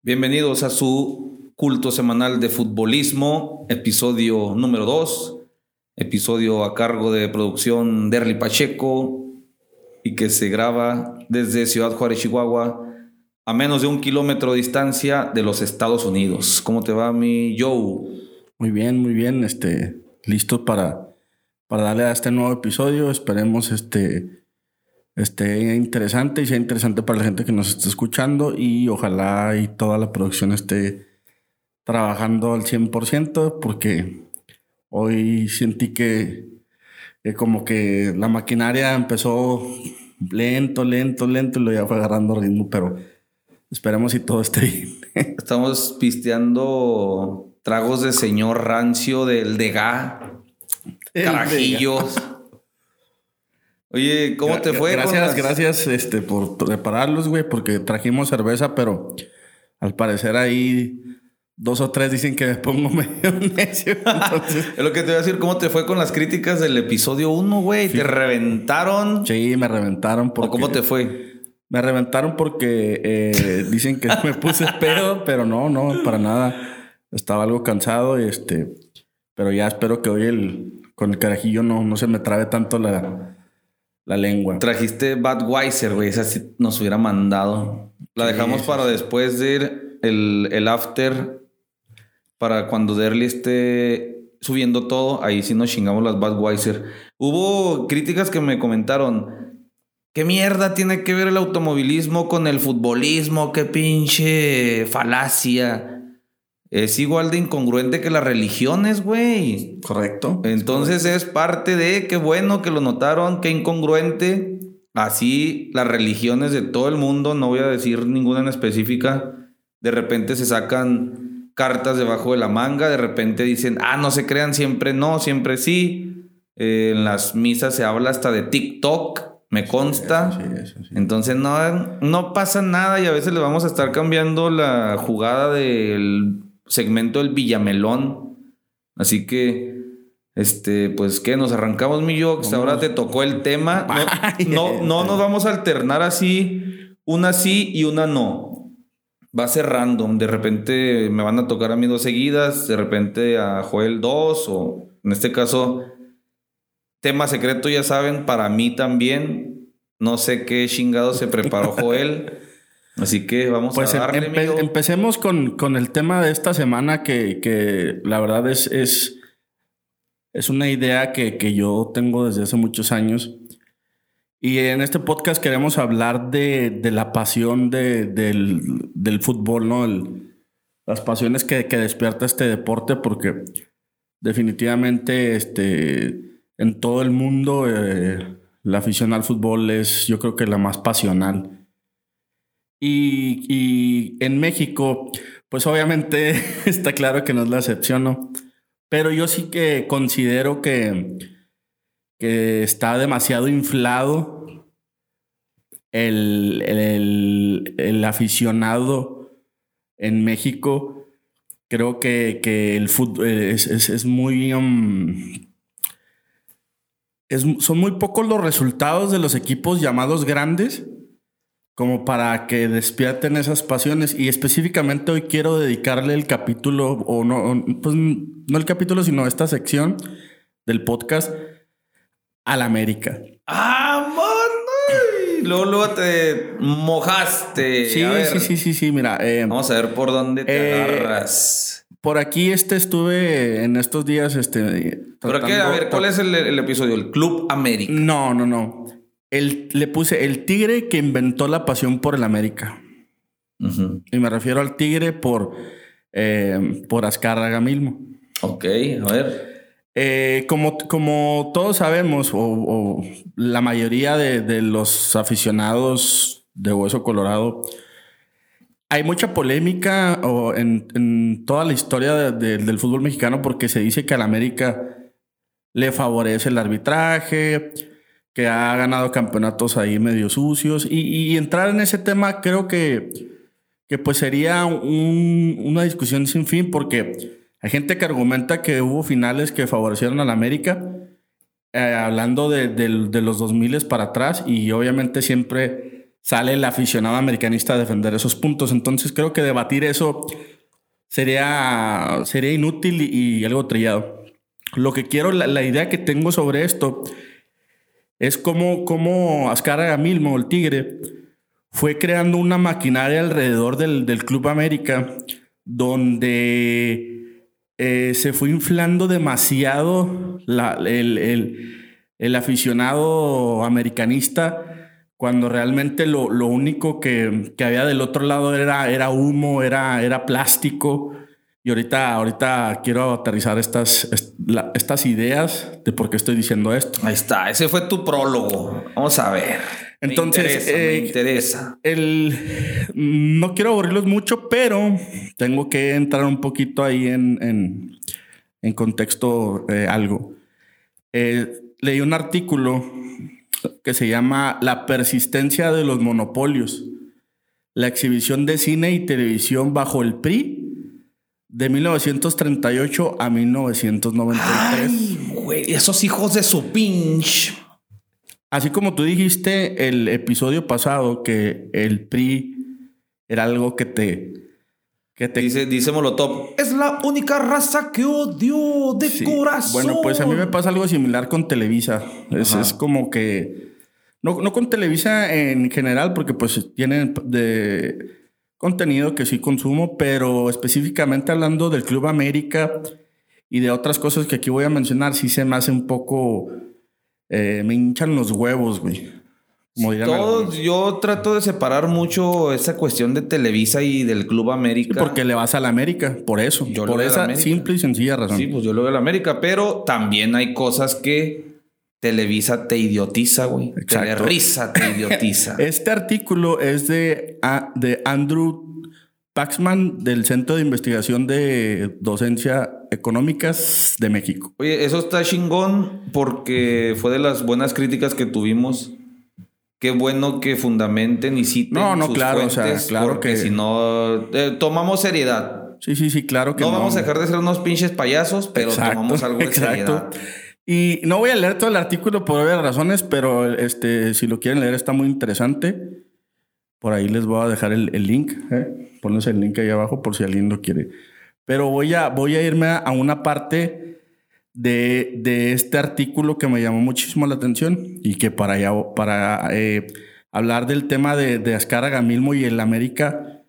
Bienvenidos a su culto semanal de futbolismo, episodio número 2, episodio a cargo de producción Derly Pacheco y que se graba desde Ciudad Juárez, Chihuahua, a menos de un kilómetro de distancia de los Estados Unidos. ¿Cómo te va mi Joe? Muy bien, muy bien, este, listo para, para darle a este nuevo episodio. Esperemos este esté interesante y sea interesante para la gente que nos está escuchando y ojalá y toda la producción esté trabajando al 100% porque hoy sentí que, como que la maquinaria empezó lento, lento, lento y lo ya fue agarrando ritmo, pero esperemos y todo esté bien. Estamos pisteando tragos de señor rancio del Dega, carajillos. Oye, ¿cómo te fue? Gracias, gracias este, por prepararlos, güey, porque trajimos cerveza, pero al parecer ahí dos o tres dicen que me pongo medio necio. es lo que te voy a decir, ¿cómo te fue con las críticas del episodio 1, güey? ¿Te reventaron? Sí, me reventaron. Porque... ¿O cómo te fue? Me reventaron porque eh, dicen que me puse pedo, pero no, no, para nada. Estaba algo cansado y este, pero ya espero que hoy el, con el carajillo no, no se me trabe tanto la, la lengua. Trajiste Budweiser, güey. Esa sí nos hubiera mandado. La dejamos para después de el, el after. Para cuando Derly esté subiendo todo. Ahí sí nos chingamos las Budweiser. Hubo críticas que me comentaron. ¿Qué mierda tiene que ver el automovilismo con el futbolismo? ¿Qué pinche falacia? Es igual de incongruente que las religiones, güey. Correcto. Entonces es parte de, qué bueno que lo notaron, qué incongruente. Así las religiones de todo el mundo, no voy a decir ninguna en específica, de repente se sacan cartas debajo de la manga, de repente dicen, ah, no se crean siempre, no, siempre sí. Eh, en las misas se habla hasta de TikTok, me consta. Entonces no, no pasa nada y a veces le vamos a estar cambiando la jugada del segmento del Villamelón. Así que, este, pues, ¿qué? Nos arrancamos, mi Yox. Ahora te tocó el tema. No, no, nos vamos a alternar así, una sí y una no. Va a ser random. De repente me van a tocar a mí dos seguidas, de repente a Joel dos, o en este caso, tema secreto, ya saben, para mí también. No sé qué chingado se preparó Joel. Así que vamos a pues darle, Empecemos con, con, el tema de esta semana que, que la verdad es, es, es una idea que, que, yo tengo desde hace muchos años. Y en este podcast queremos hablar de, de la pasión de, del, del, fútbol, ¿no? las pasiones que, que, despierta este deporte, porque definitivamente este, en todo el mundo eh, la afición al fútbol es yo creo que la más pasional. Y, en México, pues obviamente está claro que no es la excepción, ¿no? Pero yo sí que considero que, que está demasiado inflado el, el, aficionado en México. Creo que, que el fútbol es, es, muy... Um, son muy pocos los resultados de los equipos llamados grandes como para que despierten esas pasiones. Y específicamente hoy quiero dedicarle el capítulo, o no, pues no el capítulo, sino esta sección del podcast al América. ¡Ah, man! Luego, luego te mojaste. Sí, sí, sí, sí, sí, mira. Eh, Vamos a ver por dónde te eh, agarras. Por aquí este estuve en estos días. Este, Pero qué, a ver, ¿cuál es el, el episodio? El Club América. No, no, no. El, le puse el tigre que inventó la pasión por el América. Y me refiero al tigre por, eh, por Azcárraga mismo. Ok, a ver. Eh, como, como todos sabemos, o, la mayoría de, los aficionados de Hueso Colorado, hay mucha polémica en, en, toda la historia del fútbol mexicano porque se dice que al América le favorece el arbitraje, que ha ganado campeonatos ahí medio sucios. Y, entrar en ese tema creo que, que pues sería una discusión sin fin porque hay gente que argumenta que hubo finales que favorecieron a la América, eh, hablando de, de, los 2000 para atrás y obviamente siempre sale el aficionado americanista a defender esos puntos. Entonces creo que debatir eso sería, sería inútil y, algo trillado. Lo que quiero, la, idea que tengo sobre esto es cómo, cómo Azcárraga Milmo, el Tigre, fue creando una maquinaria alrededor del, Club América donde eh, se fue inflando demasiado el, aficionado americanista cuando realmente lo, único que, había del otro lado era, era humo, era, era plástico. Y ahorita, ahorita quiero aterrizar estas, estas ideas de por qué estoy diciendo esto. Ahí está, ese fue tu prólogo. Vamos a ver. Entonces, me interesa, eh, El, no quiero aburrirlos mucho, pero tengo que entrar un poquito ahí en, en, contexto eh, algo. Eh, leí un artículo que se llama La persistencia de los monopolios, la exhibición de cine y televisión bajo el PRI de 1938 a 1993. Ay, güey, esos hijos de su pinch. Así como tú dijiste el episodio pasado que el PRI era algo que te... Que te... Dice, dice Molotov, es la única raza que odio de corazón. Bueno, pues a mí me pasa algo similar con Televisa. Es, es como que... No, no, con Televisa en general, porque pues tienen de contenido que sí consumo, pero específicamente hablando del Club América y de otras cosas que aquí voy a mencionar, sí se me hace un poco eh, me hinchan los huevos, güey. Como yo trato de separar mucho esa cuestión de Televisa y del Club América. porque le vas a la América, por eso. Yo por esa simple y sencilla razón. Sí, pues yo lo veo a la América, pero también hay cosas que Televisa te idiotiza, güey. Exacto. Te idiotiza. este artículo es de, ah, de Andrew Paxman del Centro de Investigación de Docencia Económicas de México. Oye, eso está chingón porque fue de las buenas críticas que tuvimos. Qué bueno que fundamenten y citen No, no, claro, o sea, claro que si no eh, tomamos seriedad. Sí, sí, sí, claro que no. No vamos a dejar de ser unos pinches payasos, pero tomamos algo de exacto. Y no voy a leer todo el artículo por obvias razones, pero este, si lo quieren leer está muy interesante. Por ahí les voy a dejar el, link. ¿eh? el link ahí abajo por si alguien lo quiere. Pero voy a, voy a irme a una parte de, este artículo que me llamó muchísimo la atención y que para, allá, para eh, hablar del tema de, de Azcárraga Milmo y el América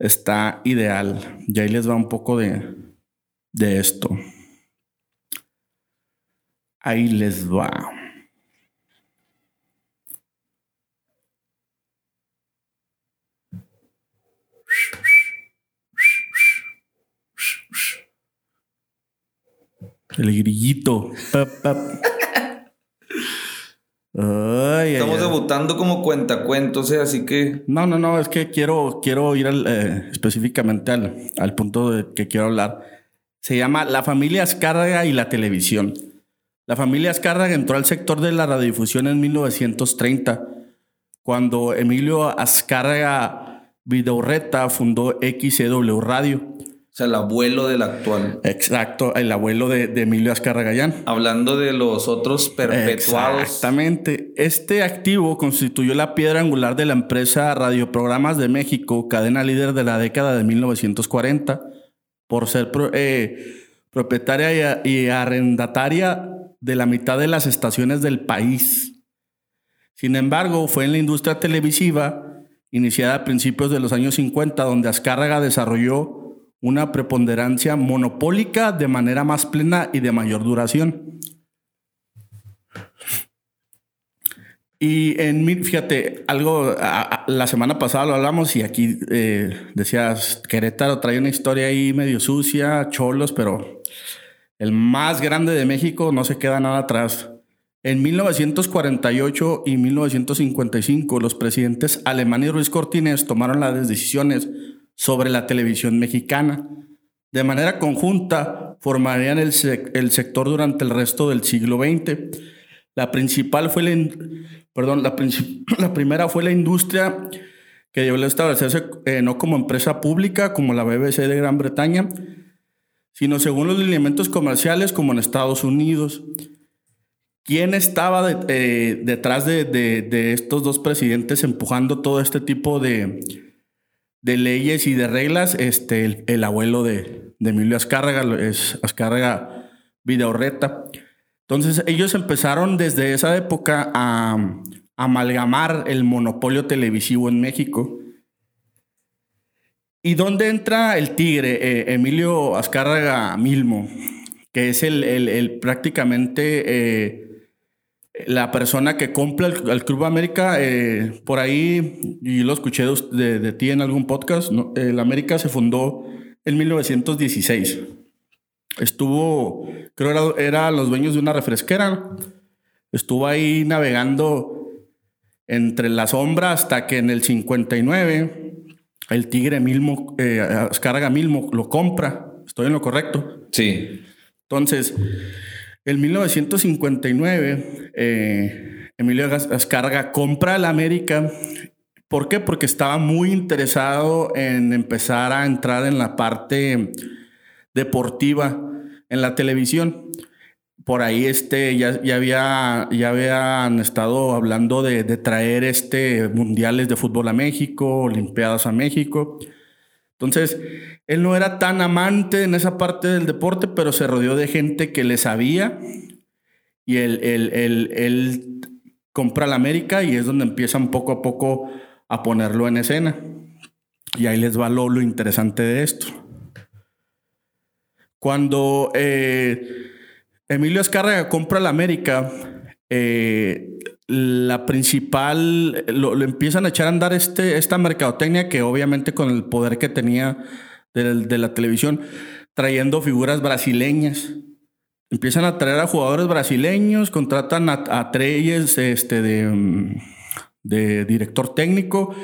está ideal. Y ahí les va un poco de, de esto. Ahí les va. El grillito. Estamos debutando como cuentacuentos, ¿eh? así que. No, no, no, es que quiero, quiero ir eh, específicamente al, al, punto de que quiero hablar. Se llama La familia Azcárraga y la televisión. La familia Azcárraga entró al sector de la radiodifusión en 1930, cuando Emilio Azcárraga Vidaurreta fundó XCW Radio sea, el abuelo del actual. Exacto, el abuelo de, Emilio Azcarragayán. Hablando de los otros perpetuados. Exactamente. Este activo constituyó la piedra angular de la empresa Radioprogramas de México, cadena líder de la década de 1940, por ser eh, propietaria y, y arrendataria de la mitad de las estaciones del país. Sin embargo, fue en la industria televisiva, iniciada a principios de los años 50, donde Azcárraga desarrolló una preponderancia monopólica de manera más plena y de mayor duración. Y en mi, fíjate, algo, la semana pasada lo hablamos y aquí eh, decías, Querétaro trae una historia ahí medio sucia, cholos, pero el más grande de México no se queda nada atrás. En 1948 y 1955, los presidentes Alemán y Ruiz Cortines tomaron las decisiones sobre la televisión mexicana. De manera conjunta, formarían el, el sector durante el resto del siglo XX. La principal fue la, perdón, la, la primera fue la industria que debió establecerse eh, no como empresa pública como la BBC de Gran Bretaña, sino según los lineamientos comerciales como en Estados Unidos. ¿Quién estaba eh, detrás de, estos dos presidentes empujando todo este tipo de, leyes y de reglas? Este, el, abuelo de, Emilio Azcárraga, es Azcárraga Vidaurreta. Entonces ellos empezaron desde esa época a amalgamar el monopolio televisivo en México. ¿Y dónde entra el tigre? Eh, Emilio Azcárraga Milmo, que es el, prácticamente eh, la persona que compra el, Club América. Eh, por ahí, y lo escuché de, ti en algún podcast, el América se fundó en 1916. Estuvo, creo era, era los dueños de una refresquera. Estuvo ahí navegando entre la sombra hasta que en el 59 el Tigre Milmo, eh, Milmo lo compra. ¿Estoy en lo correcto? Sí. Entonces, en 1959, eh, Emilio Ascarga compra la América. ¿Por qué? Porque estaba muy interesado en empezar a entrar en la parte deportiva en la televisión por ahí este, ya, ya, había, ya habían estado hablando de, traer este mundiales de fútbol a México, Olimpiadas a México. Entonces, él no era tan amante en esa parte del deporte, pero se rodeó de gente que le sabía y él, compra la América y es donde empiezan poco a poco a ponerlo en escena. Y ahí les va lo, interesante de esto. Cuando eh, Emilio Escarraga compra la América. Eh, la principal, lo, empiezan a echar a andar este, esta mercadotecnia que obviamente con el poder que tenía de, la televisión, trayendo figuras brasileñas. Empiezan a traer a jugadores brasileños, contratan a, a este, de, de, director técnico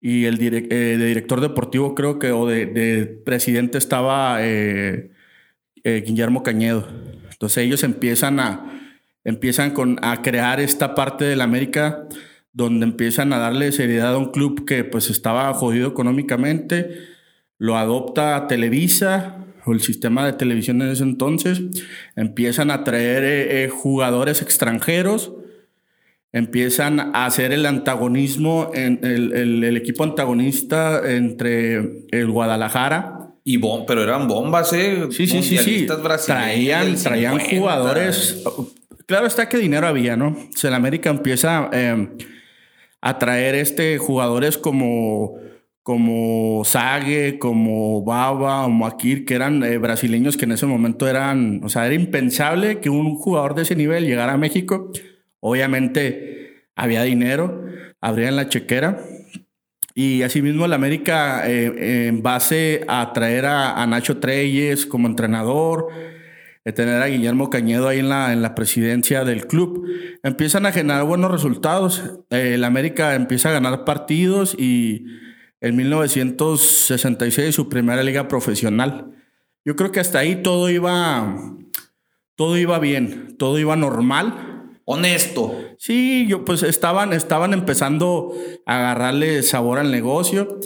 y el eh, de director deportivo creo que, o de, presidente estaba eh, Guillermo Cañedo. Entonces ellos empiezan a, empiezan con, a crear esta parte de la América donde empiezan a darle seriedad a un club que pues estaba jodido económicamente, lo adopta Televisa o el sistema de televisión en ese entonces, empiezan a traer eh, eh, jugadores extranjeros, empiezan a hacer el antagonismo, en el equipo antagonista entre el Guadalajara y pero eran bombas, ¿eh? Sí, sí, sí. sí. Traían, traían jugadores. Claro está que dinero había, ¿no? O la América empieza em, a traer este, jugadores como, como Sague, como Baba, o Moakir, que eran eh, brasileños que en ese momento eran. O sea, era impensable que un jugador de ese nivel llegara a México. Obviamente había dinero, abrían la chequera y asimismo el América, eh, en base a traer a, Nacho Treyes como entrenador, tener a Guillermo Cañedo ahí en la, en la presidencia del club, empiezan a generar buenos resultados. Eh, el América empieza a ganar partidos y en 1966 su primera liga profesional. Yo creo que hasta ahí todo iba, todo iba bien, todo iba normal honesto. Sí, yo pues estaban, estaban empezando a agarrarle sabor al negocio.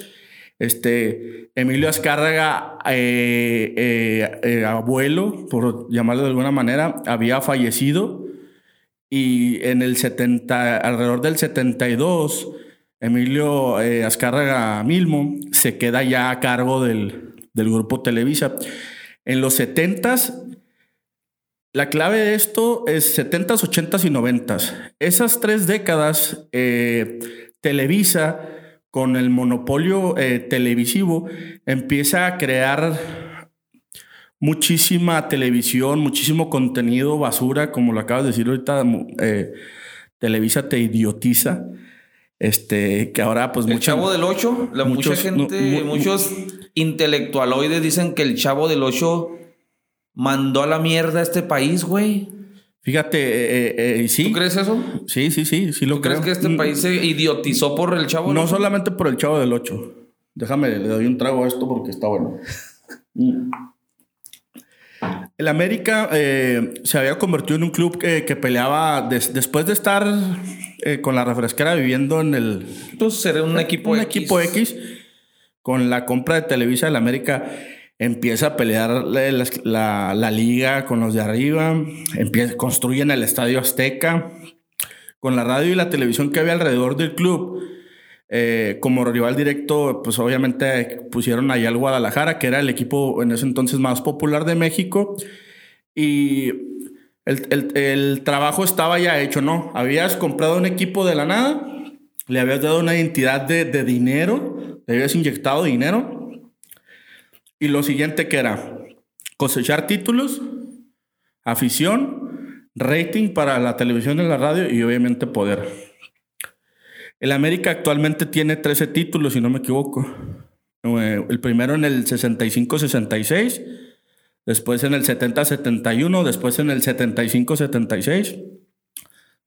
Este, Emilio Azcárraga, eh, eh, eh, abuelo, por llamarlo de alguna manera, había fallecido y en el 70, alrededor del 72, Emilio Azcárraga Milmo se queda ya a cargo del, del grupo Televisa. En los 70s la clave de esto es 70s, 80s y 90s. Esas tres décadas, eh, Televisa, con el monopolio eh, televisivo, empieza a crear muchísima televisión, muchísimo contenido basura, como lo acabas de decir ahorita, eh, Televisa te idiotiza. Este, que ahora pues... El Chavo del 8, la mucha gente, muchos intelectualoides dicen que el Chavo del 8 mandó a la mierda a este país, güey. Fíjate, eh, eh, eh, sí. ¿Tú crees eso? Sí, sí, sí, sí lo ¿Tú crees que este mm. país se idiotizó por el chavo? No solamente por el chavo del 8. Déjame, le doy un trago a esto porque está bueno. el América se había convertido en un club que, peleaba después de estar con la refresquera viviendo en el. Entonces era un equipo un equipo X. Con la compra de Televisa, el América empieza a pelear la, la- liga con los de arriba, construyen el Estadio Azteca, con la radio y la televisión que había alrededor del club. eh, como rival directo, pues obviamente pusieron ahí al Guadalajara, que era el equipo en ese entonces más popular de México. Y el, el- el trabajo estaba ya hecho, ¿no? Habías comprado un equipo de la nada, le habías dado una identidad de, de dinero, le habías inyectado dinero. Y lo siguiente que era cosechar títulos, afición, rating para la televisión y la radio y obviamente poder. El América actualmente tiene 13 títulos, si no me equivoco. Eh, El primero en el 65-66, después en el 70-71, después en el 75-76,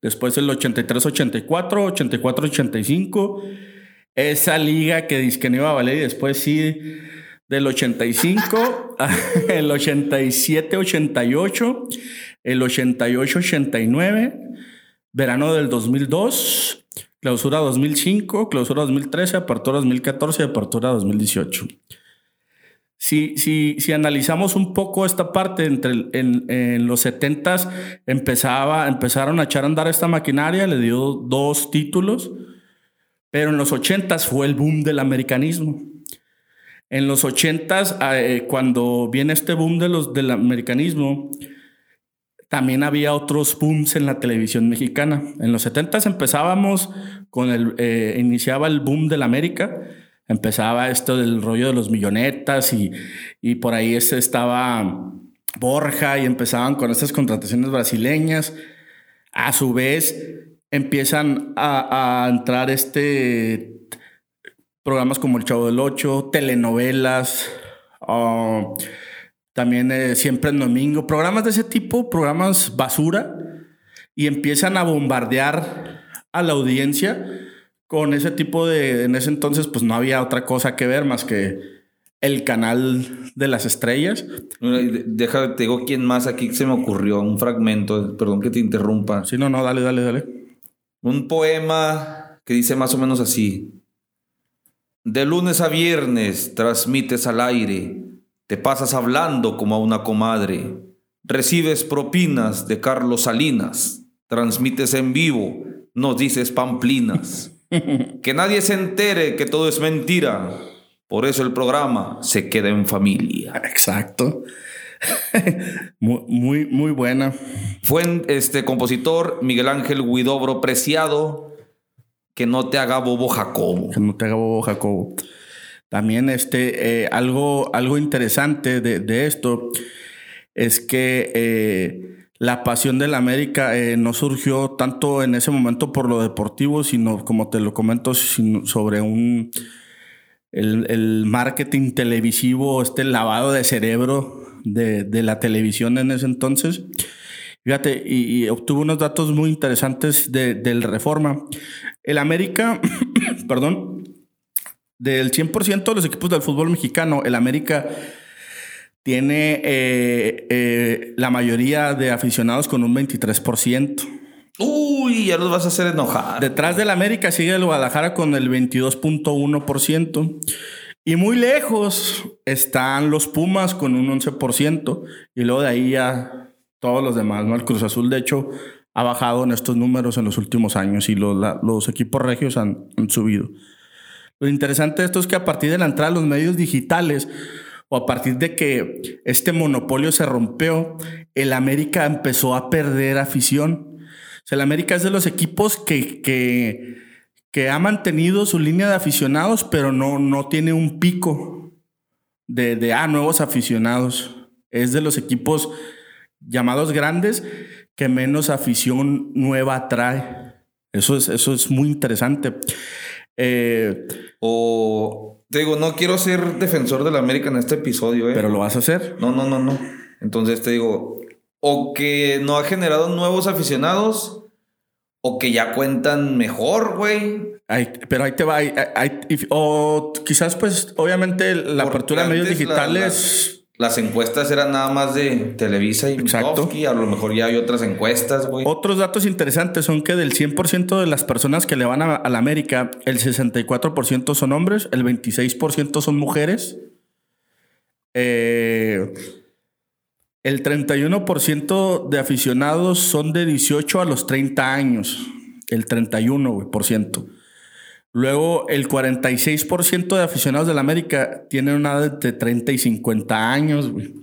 después el 83-84, 84-85. Esa liga que dice que no iba a valer y después sí del 85, el 87-88, el 88-89, verano del 2002, clausura 2005, clausura 2013, apertura 2014 y apertura 2018. Si, si, si analizamos un poco esta parte, entre el- en, en los 70s empezaba, empezaron a echar a andar esta maquinaria, le dio dos títulos, pero en los 80s fue el boom del americanismo. En los 80s, eh, cuando viene este boom de los, del americanismo, también había otros booms en la televisión mexicana. En los 70s empezábamos con el, eh, iniciaba el boom del América, empezaba esto del rollo de los millonetas y, y por ahí ese estaba Borja y empezaban con estas contrataciones brasileñas. A su vez, empiezan a entrar este programas como El Chavo del Ocho, telenovelas, ah, también eh, siempre en domingo, programas de ese tipo, programas basura, y empiezan a bombardear a la audiencia con ese tipo de, en ese entonces pues no había otra cosa que ver más que el canal de las estrellas. Deja, te digo quién más aquí se me ocurrió, un fragmento, perdón que te interrumpa. Sí, no, no, dale, dale, dale. Un poema que dice más o menos así. De lunes a viernes transmites al aire, te pasas hablando como a una comadre, recibes propinas de Carlos Salinas, transmites en vivo, nos dices pamplinas. que nadie se entere que todo es mentira, por eso el programa se queda en familia. Exacto. muy, muy, muy buena. Fue este compositor Miguel Ángel Guidobro Preciado, que no te haga bobo Jacobo. Que no te haga bobo, Jacobo. También este, eh, algo, algo interesante de, de esto es que eh, la pasión del América eh, no surgió tanto en ese momento por lo deportivo, sino como te lo comento, sobre un el, el marketing televisivo, este lavado de cerebro de, de la televisión en ese entonces. Fíjate, y, obtuvo unos datos muy interesantes de, del Reforma. El América, perdón, del 100% de los equipos del fútbol mexicano, el América tiene eh, eh, la mayoría de aficionados con un 23%. Uy, ya los vas a hacer enojar. Detrás del América sigue el Guadalajara con el 22.1%. Y muy lejos están los Pumas con un 11%. Y luego de ahí ya todos los demás, ¿no? El Cruz Azul, de hecho, ha bajado en estos números en los últimos años y los, la- los equipos regios han, han subido. Lo interesante de esto es que a partir de la entrada de los medios digitales o a partir de que este monopolio se rompió, el América empezó a perder afición. O sea, el América es de los equipos que, que, que ha mantenido su línea de aficionados, pero no, no tiene un pico de, de ah, nuevos aficionados. Es de los equipos llamados grandes que menos afición nueva trae. Eso es, eso es muy interesante. Eh, O te digo, no quiero ser defensor de la América en este episodio, ¿eh? pero lo vas a hacer. No, no, no, no. Entonces te digo, o que no ha generado nuevos aficionados, o que ya cuentan mejor, güey. Pero ahí te va. ahí- ahí- y- o quizás, pues, obviamente, la Porque apertura de medios la- digitales. Las encuestas eran nada más de Televisa y. Mitofsky. A lo mejor ya hay otras encuestas, güey. Otros datos interesantes son que del 100% de las personas que le van a, a la América, el 64% son hombres, el 26% son mujeres eh, el 31% de aficionados son de 18 a los 30 años. El 31%. Luego, el 46% de aficionados de la América tienen una edad de 30 y 50 años, güey.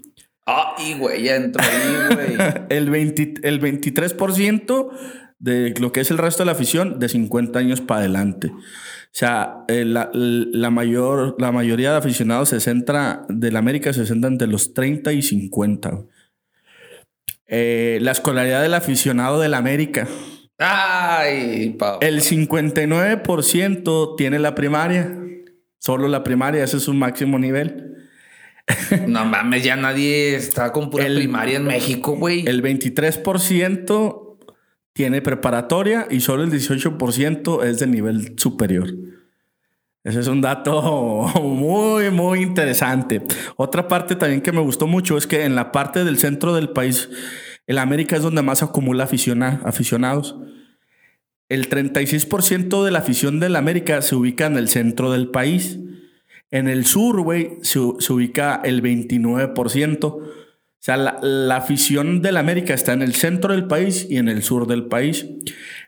Ay, güey, ya entró ahí, güey. el, 20 el 23% de lo que es el resto de la afición de 50 años para adelante. O sea, eh, la, la, mayor, la mayoría de aficionados se centra, del América se centra entre los 30 y 50. Eh, la escolaridad del aficionado del América. Ay, papá. El 59% tiene la primaria. Solo la primaria, ese es su máximo nivel. No mames, ya nadie está con pura primaria en México, güey. El 23% tiene preparatoria y solo el 18% es de nivel superior. Ese es un dato muy, muy interesante. Otra parte también que me gustó mucho es que en la parte del centro del país, el América es donde más acumula aficionados. El 36% de la afición del América se ubica en el centro del país. En el sur, güey, se, ubica el 29%. O sea, la, afición del América está en el centro del país y en el sur del país.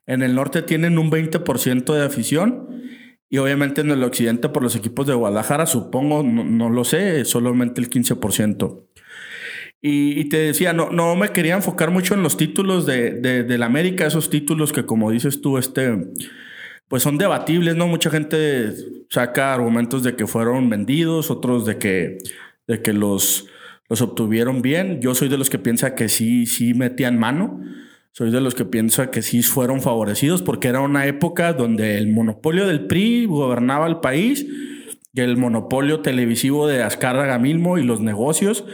En el norte tienen un 20% de afición y obviamente en el occidente por los equipos de Guadalajara, supongo, no, lo sé, solamente el 15%. Y, te decía, no, no me quería enfocar mucho en los títulos de, de, del América, esos títulos que como dices tú, este pues son debatibles, ¿no? Mucha gente saca argumentos de que fueron vendidos, otros de que, de que los, los obtuvieron bien. Yo soy de los que piensa que sí, sí metían mano. Soy de los que piensa que sí fueron favorecidos porque era una época donde el monopolio del PRI gobernaba el país y el monopolio televisivo de Azcárraga mismo y los negocios.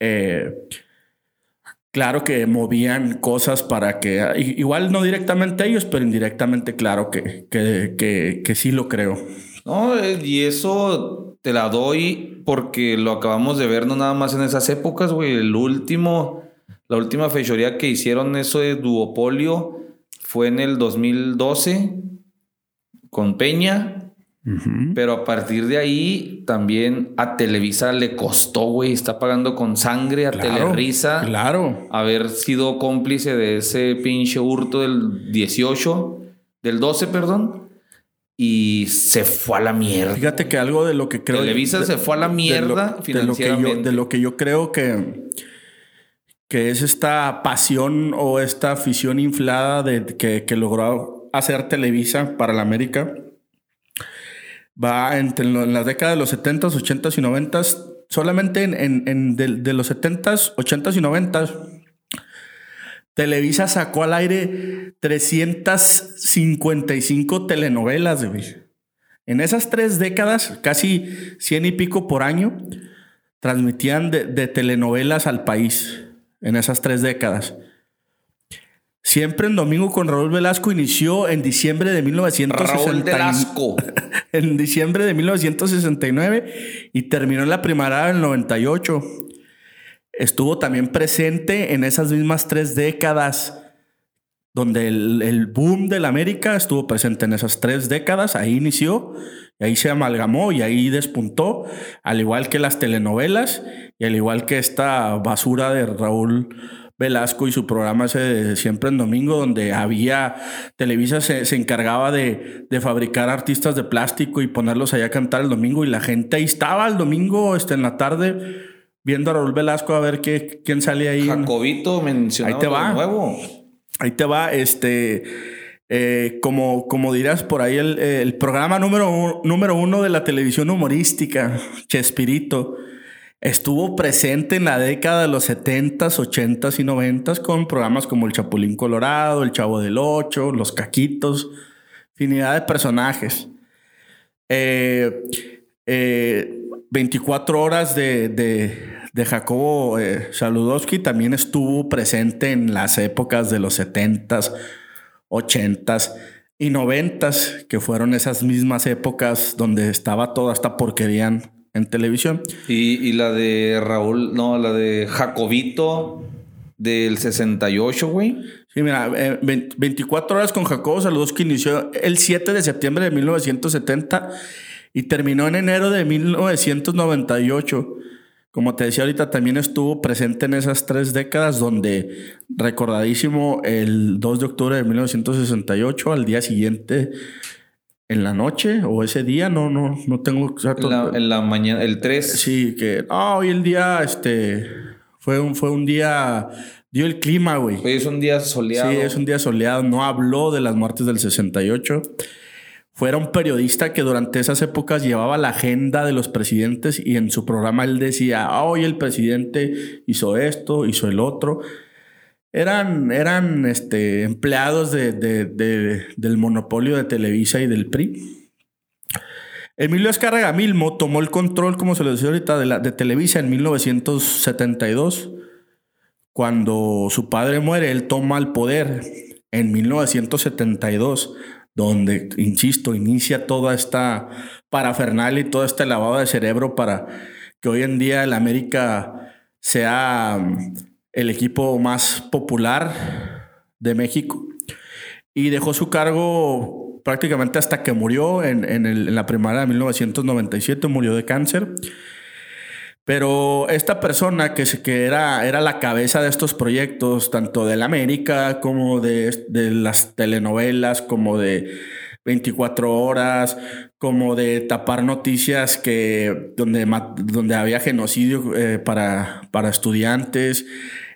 Eh, claro que movían cosas para que, igual no directamente ellos, pero indirectamente, claro que, que, que, sí lo creo. No, eh, y eso te la doy porque lo acabamos de ver no nada más en esas épocas, güey. El último, la última fechoría que hicieron eso de duopolio fue en el 2012 con Peña pero a partir de ahí también a Televisa le costó, güey. Está pagando con sangre a Telerisa. Claro. Haber sido cómplice de ese pinche hurto del 18, del 12, perdón. Y se fue a la mierda. Fíjate que algo de lo que creo. Televisa se fue a la mierda de lo, financieramente. De lo, que yo, creo que, que es esta pasión o esta afición inflada de que, que logró hacer Televisa para la América va entre en las décadas de los 70s, 80s y 90s, solamente en, de, los 70s, 80s y 90s, Televisa sacó al aire 355 telenovelas, En esas tres décadas, casi 100 y pico por año, transmitían de, de telenovelas al país. En esas tres décadas. Siempre en Domingo con Raúl Velasco inició en diciembre de 1969. Velasco. en diciembre de 1969 y terminó en la primavera del 98. Estuvo también presente en esas mismas tres décadas donde el, el boom de la América estuvo presente en esas tres décadas. Ahí inició, y ahí se amalgamó y ahí despuntó, al igual que las telenovelas y al igual que esta basura de Raúl Velasco y su programa ese de siempre en domingo, donde había, Televisa se, encargaba de, fabricar artistas de plástico y ponerlos allá a cantar el domingo y la gente ahí estaba el domingo este, en la tarde viendo a Raúl Velasco a ver qué, quién sale ahí. Jacobito mencionaba ahí te va. nuevo. Ahí te va, este... Eh, como, como dirás por ahí, el, programa número, número uno de la televisión humorística, Chespirito, Estuvo presente en la década de los 70s, 80s y 90s con programas como El Chapulín Colorado, El Chavo del Ocho, Los Caquitos, infinidad de personajes. 24 eh, eh, horas de, de, Jacobo eh, Saludowski también estuvo presente en las épocas de los 70s, 80s y 90s, que fueron esas mismas épocas donde estaba toda esta porquería en televisión. Y, la de Raúl, no, la de Jacobito del 68, güey. Sí, mira, 24 eh, horas con Jacobo Saludos que inició el 7 de septiembre de 1970 y terminó en enero de 1998. como te decía ahorita, también estuvo presente en esas tres décadas donde, recordadísimo, el 2 de octubre de 1968, al día siguiente, en la noche o ese día, no, no, no tengo exacto. En la, mañana, el 3. Sí, que ah, hoy el día, este, fue un, fue un día, dio el clima, güey. Hoy es un día soleado. Sí, es un día soleado, no habló de las muertes del 68 fuera un periodista que durante esas épocas llevaba la agenda de los presidentes y en su programa él decía, ah, hoy el presidente hizo esto, hizo el otro. Eran, eran este, empleados de, del monopolio de Televisa y del PRI. Emilio Escárraga Milmo tomó el control, como se lo decía ahorita, de, la, de Televisa en 1972. Cuando su padre muere, él toma el poder en 1972 donde, insisto, inicia toda esta parafernalia y todo este lavado de cerebro para que hoy en día el América sea el equipo más popular de México. Y dejó su cargo prácticamente hasta que murió en, en la primavera de 1997, murió de cáncer. Pero esta persona que, que era, era la cabeza de estos proyectos, tanto de la América como de, las telenovelas, como de 24 horas, como de tapar noticias que, donde, donde había genocidio eh, para, para estudiantes,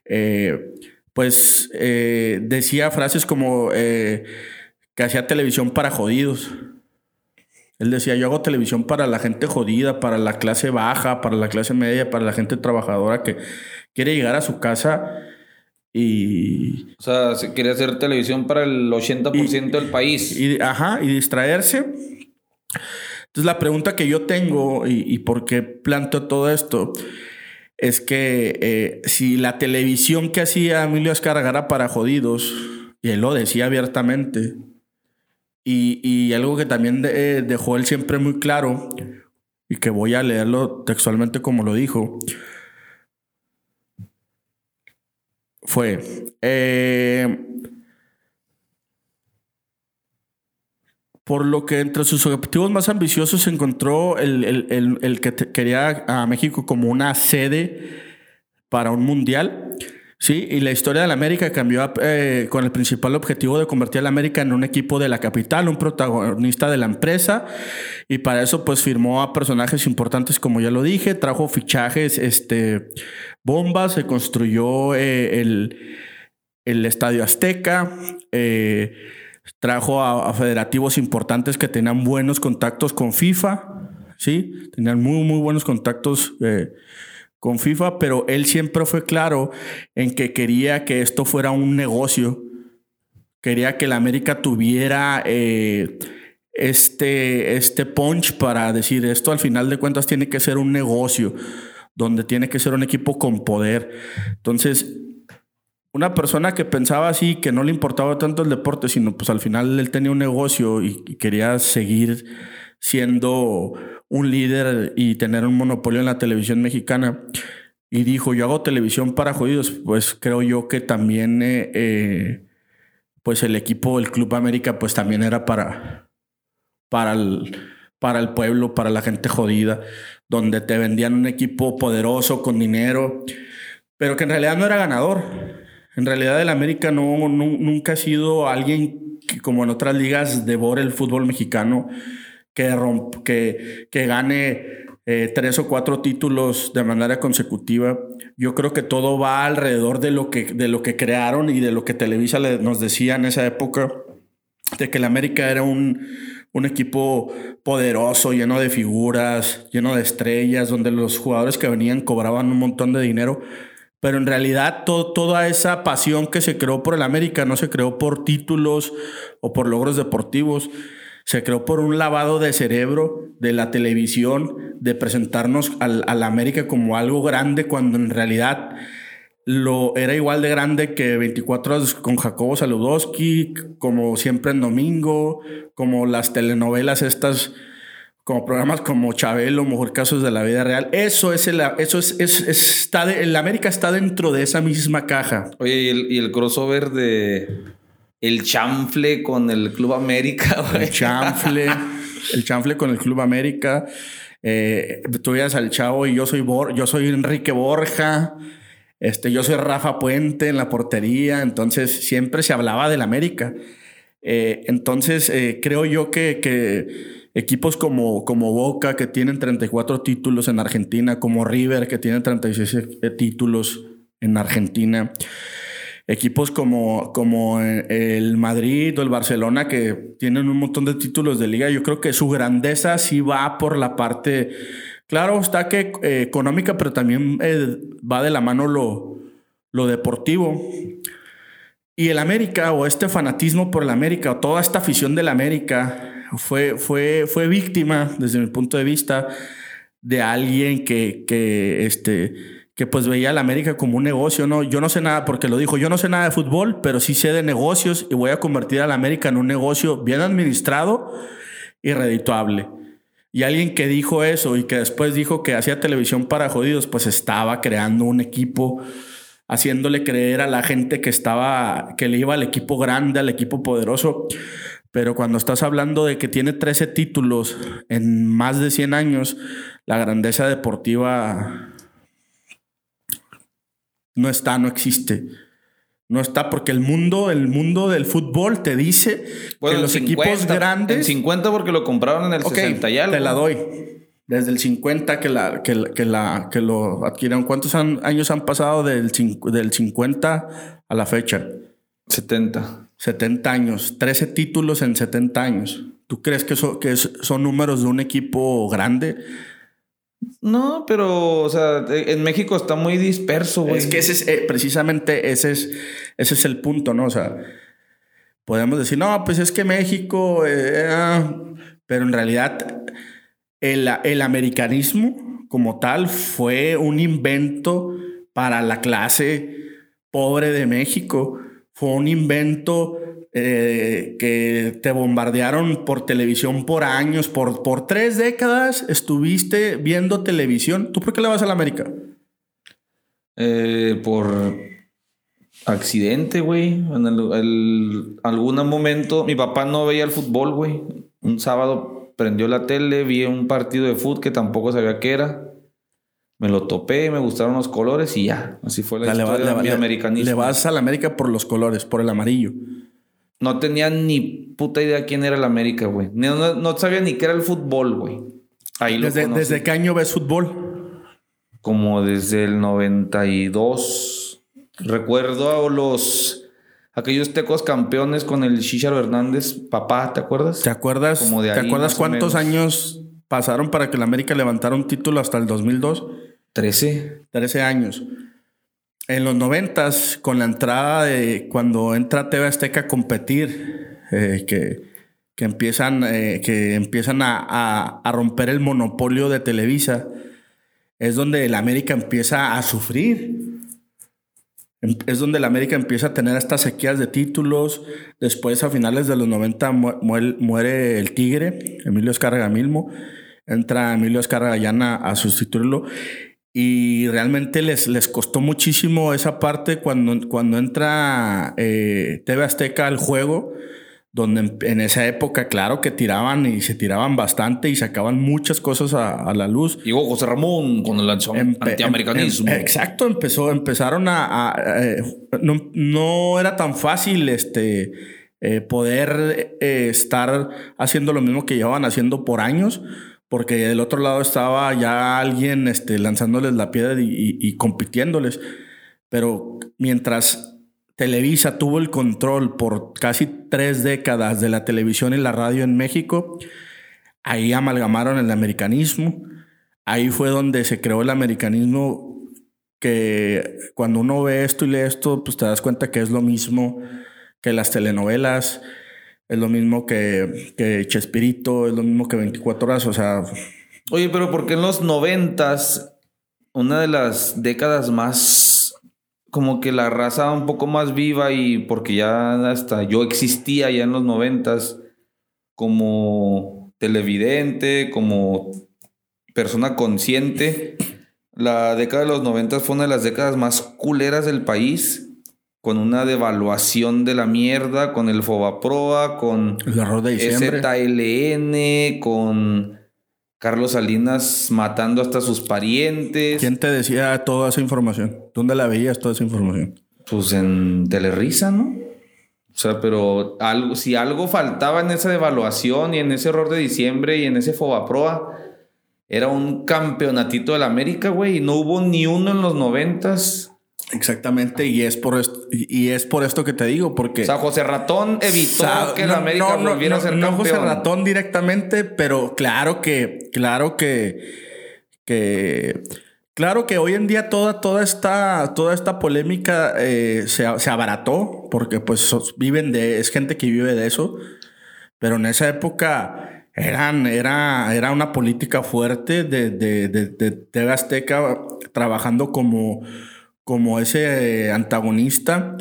eh, pues eh, decía frases como que hacía televisión para jodidos. Él decía, yo hago televisión para la gente jodida, para la clase baja, para la clase media, para la gente trabajadora que quiere llegar a su casa y... O sea, quería hacer televisión para el 80% del país. Y, ajá, y distraerse. Entonces la pregunta que yo tengo y, por qué planteo todo esto es que eh, si la televisión que hacía Emilio Escarga para jodidos, y él lo decía abiertamente, y, algo que también dejó él siempre muy claro, y que voy a leerlo textualmente como lo dijo, fue, eh, por lo que entre sus objetivos más ambiciosos se encontró el, el que quería a México como una sede para un mundial Sí, y la historia de la América cambió eh, con el principal objetivo de convertir a la América en un equipo de la capital, un protagonista de la empresa, y para eso pues firmó a personajes importantes como ya lo dije, trajo fichajes, este, bombas, se construyó eh, el, el, Estadio Azteca, eh, trajo a, federativos importantes que tenían buenos contactos con FIFA, sí, tenían muy, muy buenos contactos con FIFA, pero él siempre fue claro en que quería que esto fuera un negocio. Quería que la América tuviera eh, este, este punch para decir esto al final de cuentas tiene que ser un negocio, donde tiene que ser un equipo con poder. Entonces, una persona que pensaba así, que no le importaba tanto el deporte, sino pues al final él tenía un negocio y quería seguir siendo un líder y tener un monopolio en la televisión mexicana. Y dijo, yo hago televisión para jodidos. Pues creo yo que también, eh, eh, pues el equipo del Club América, pues también era para, para, el, para el pueblo, para la gente jodida, donde te vendían un equipo poderoso, con dinero, pero que en realidad no era ganador. En realidad el América no, nunca ha sido alguien que como en otras ligas devore el fútbol mexicano que, que, que gane eh, tres o cuatro títulos de manera consecutiva. Yo creo que todo va alrededor de lo que, de lo que crearon y de lo que Televisa nos decía en esa época, de que el América era un, un equipo poderoso, lleno de figuras, lleno de estrellas, donde los jugadores que venían cobraban un montón de dinero. Pero en realidad toda esa pasión que se creó por el América no se creó por títulos o por logros deportivos, se creó por un lavado de cerebro de la televisión, de presentarnos al, a la América como algo grande cuando en realidad lo era igual de grande que 24 horas con Jacobo Saludowski, como siempre en domingo, como las telenovelas estas, como programas como Chabelo, Mejor Casos de la Vida Real. Eso es, el, eso es, es, está de, el América está dentro de esa misma caja. Oye, y el, y el crossover de el chanfle con el Club América, El chanfle, el chanfle con el Club América. Eh, tú veías al chavo y yo soy, yo soy Enrique Borja. Este, yo soy Rafa Puente en la portería. Entonces siempre se hablaba del América. Eh, entonces eh, creo yo que, que equipos como, como Boca, que tienen 34 títulos en Argentina, como River, que tienen 36 títulos en Argentina, equipos como, como el Madrid o el Barcelona, que tienen un montón de títulos de liga, yo creo que su grandeza sí va por la parte, claro, está que eh, económica, pero también eh, va de la mano lo, lo deportivo. Y el América, o este fanatismo por el América, o toda esta afición del América, fue, fue, fue víctima, desde mi punto de vista, de alguien que, que, este, que pues veía a la América como un negocio, ¿no? Yo no sé nada, porque lo dijo, yo no sé nada de fútbol, pero sí sé de negocios y voy a convertir a la América en un negocio bien administrado y redituable. Y alguien que dijo eso y que después dijo que hacía televisión para jodidos, pues estaba creando un equipo, haciéndole creer a la gente que estaba, que le iba al equipo grande, al equipo poderoso. Pero cuando estás hablando de que tiene 13 títulos en más de 100 años, la grandeza deportiva no está, no existe. No está porque el mundo, el mundo del fútbol te dice que los equipos grandes. En 50 porque lo compraron en el 60 y algo. Te la doy. Desde el 50 que, la, que, la, que lo adquirieron. ¿Cuántos años han pasado del, del 50 a la fecha? 70. 70 años, 13 títulos en 70 años. ¿Tú crees que, que son números de un equipo grande? No, pero, o sea, en México está muy disperso, güey. Es que ese es, eh, precisamente ese es, ese es el punto, ¿no? O sea, podemos decir, no, pues es que México, eh, ah", pero en realidad el, el americanismo como tal fue un invento para la clase pobre de México fue un invento eh, que te bombardearon por televisión por años, por, por tres décadas estuviste viendo televisión. ¿Tú por qué le vas a la América? Eh, por accidente, güey. En algún momento mi papá no veía el fútbol, güey. Un sábado prendió la tele, vi un partido de fútbol que tampoco sabía qué era. Me lo topé, me gustaron los colores y ya. Así fue la, historia de mi americanismo. Le vas a la América por los colores, por el amarillo. No tenía ni puta idea quién era el América, güey. No, sabía ni qué era el fútbol, güey. Ahí ¿Desde, ¿Desde qué año ves fútbol? Como desde el 92. Recuerdo a los... Aquellos tecos campeones con el Shisharo Hernández, papá, ¿te acuerdas? ¿Te acuerdas? Como de ¿Te acuerdas cuántos años pasaron para que el América levantara un título hasta el 2002? 13. 13 años. En los noventas, con la entrada de cuando entra TV Azteca a competir, eh, que, que, empiezan, eh, que empiezan a, a, romper el monopolio de Televisa, es donde el América empieza a sufrir. Em, es donde el América empieza a tener estas sequías de títulos. Después, a finales de los 90, muere, muere el Tigre, Emilio Escarga Milmo. Entra Emilio Escarga Llana a sustituirlo y realmente les, les costó muchísimo esa parte cuando, cuando entra eh, TV Azteca al juego, donde en, esa época, claro que tiraban y se tiraban bastante y sacaban muchas cosas a, la luz. Llegó José Ramón con el antiamericanismo. Em, exacto, empezó, empezaron a... Eh, no, no, era tan fácil este, eh, poder estar haciendo lo mismo que llevaban haciendo por años porque del otro lado estaba ya alguien este, lanzándoles la piedra y, compitiéndoles. Pero mientras Televisa tuvo el control por casi tres décadas de la televisión y la radio en México, ahí amalgamaron el americanismo. Ahí fue donde se creó el americanismo que cuando uno ve esto y lee esto, pues te das cuenta que es lo mismo que las telenovelas, es lo mismo que, que Chespirito, es lo mismo que 24 horas, o sea... Oye, pero ¿por qué en los noventas, una de las décadas más, como que la raza un poco más viva y porque ya hasta yo existía ya en los noventas como televidente, como persona consciente, la década de los noventas fue una de las décadas más culeras del país con una devaluación de la mierda, con el Fobaproa, con el error de ZLN, con Carlos Salinas matando hasta sus parientes. ¿Quién te decía toda esa información? ¿Dónde la veías toda esa información? Pues en Telerisa, ¿no? O sea, pero algo, si algo faltaba en esa devaluación y en ese error de diciembre y en ese Fobaproa, era un campeonatito de la América, güey, y no hubo ni uno en los noventas. Exactamente, y es por esto, y es por esto que te digo, porque. O sea, José Ratón evitó que la América volviera a ser no, campeón. No José Ratón directamente, pero claro que, claro que, que, claro que hoy en día toda, toda esta, toda esta polémica eh, se, se, abarató, porque pues viven de, es gente que vive de eso, pero en esa época eran, era, era una política fuerte de, de, de, de Azteca trabajando como como ese antagonista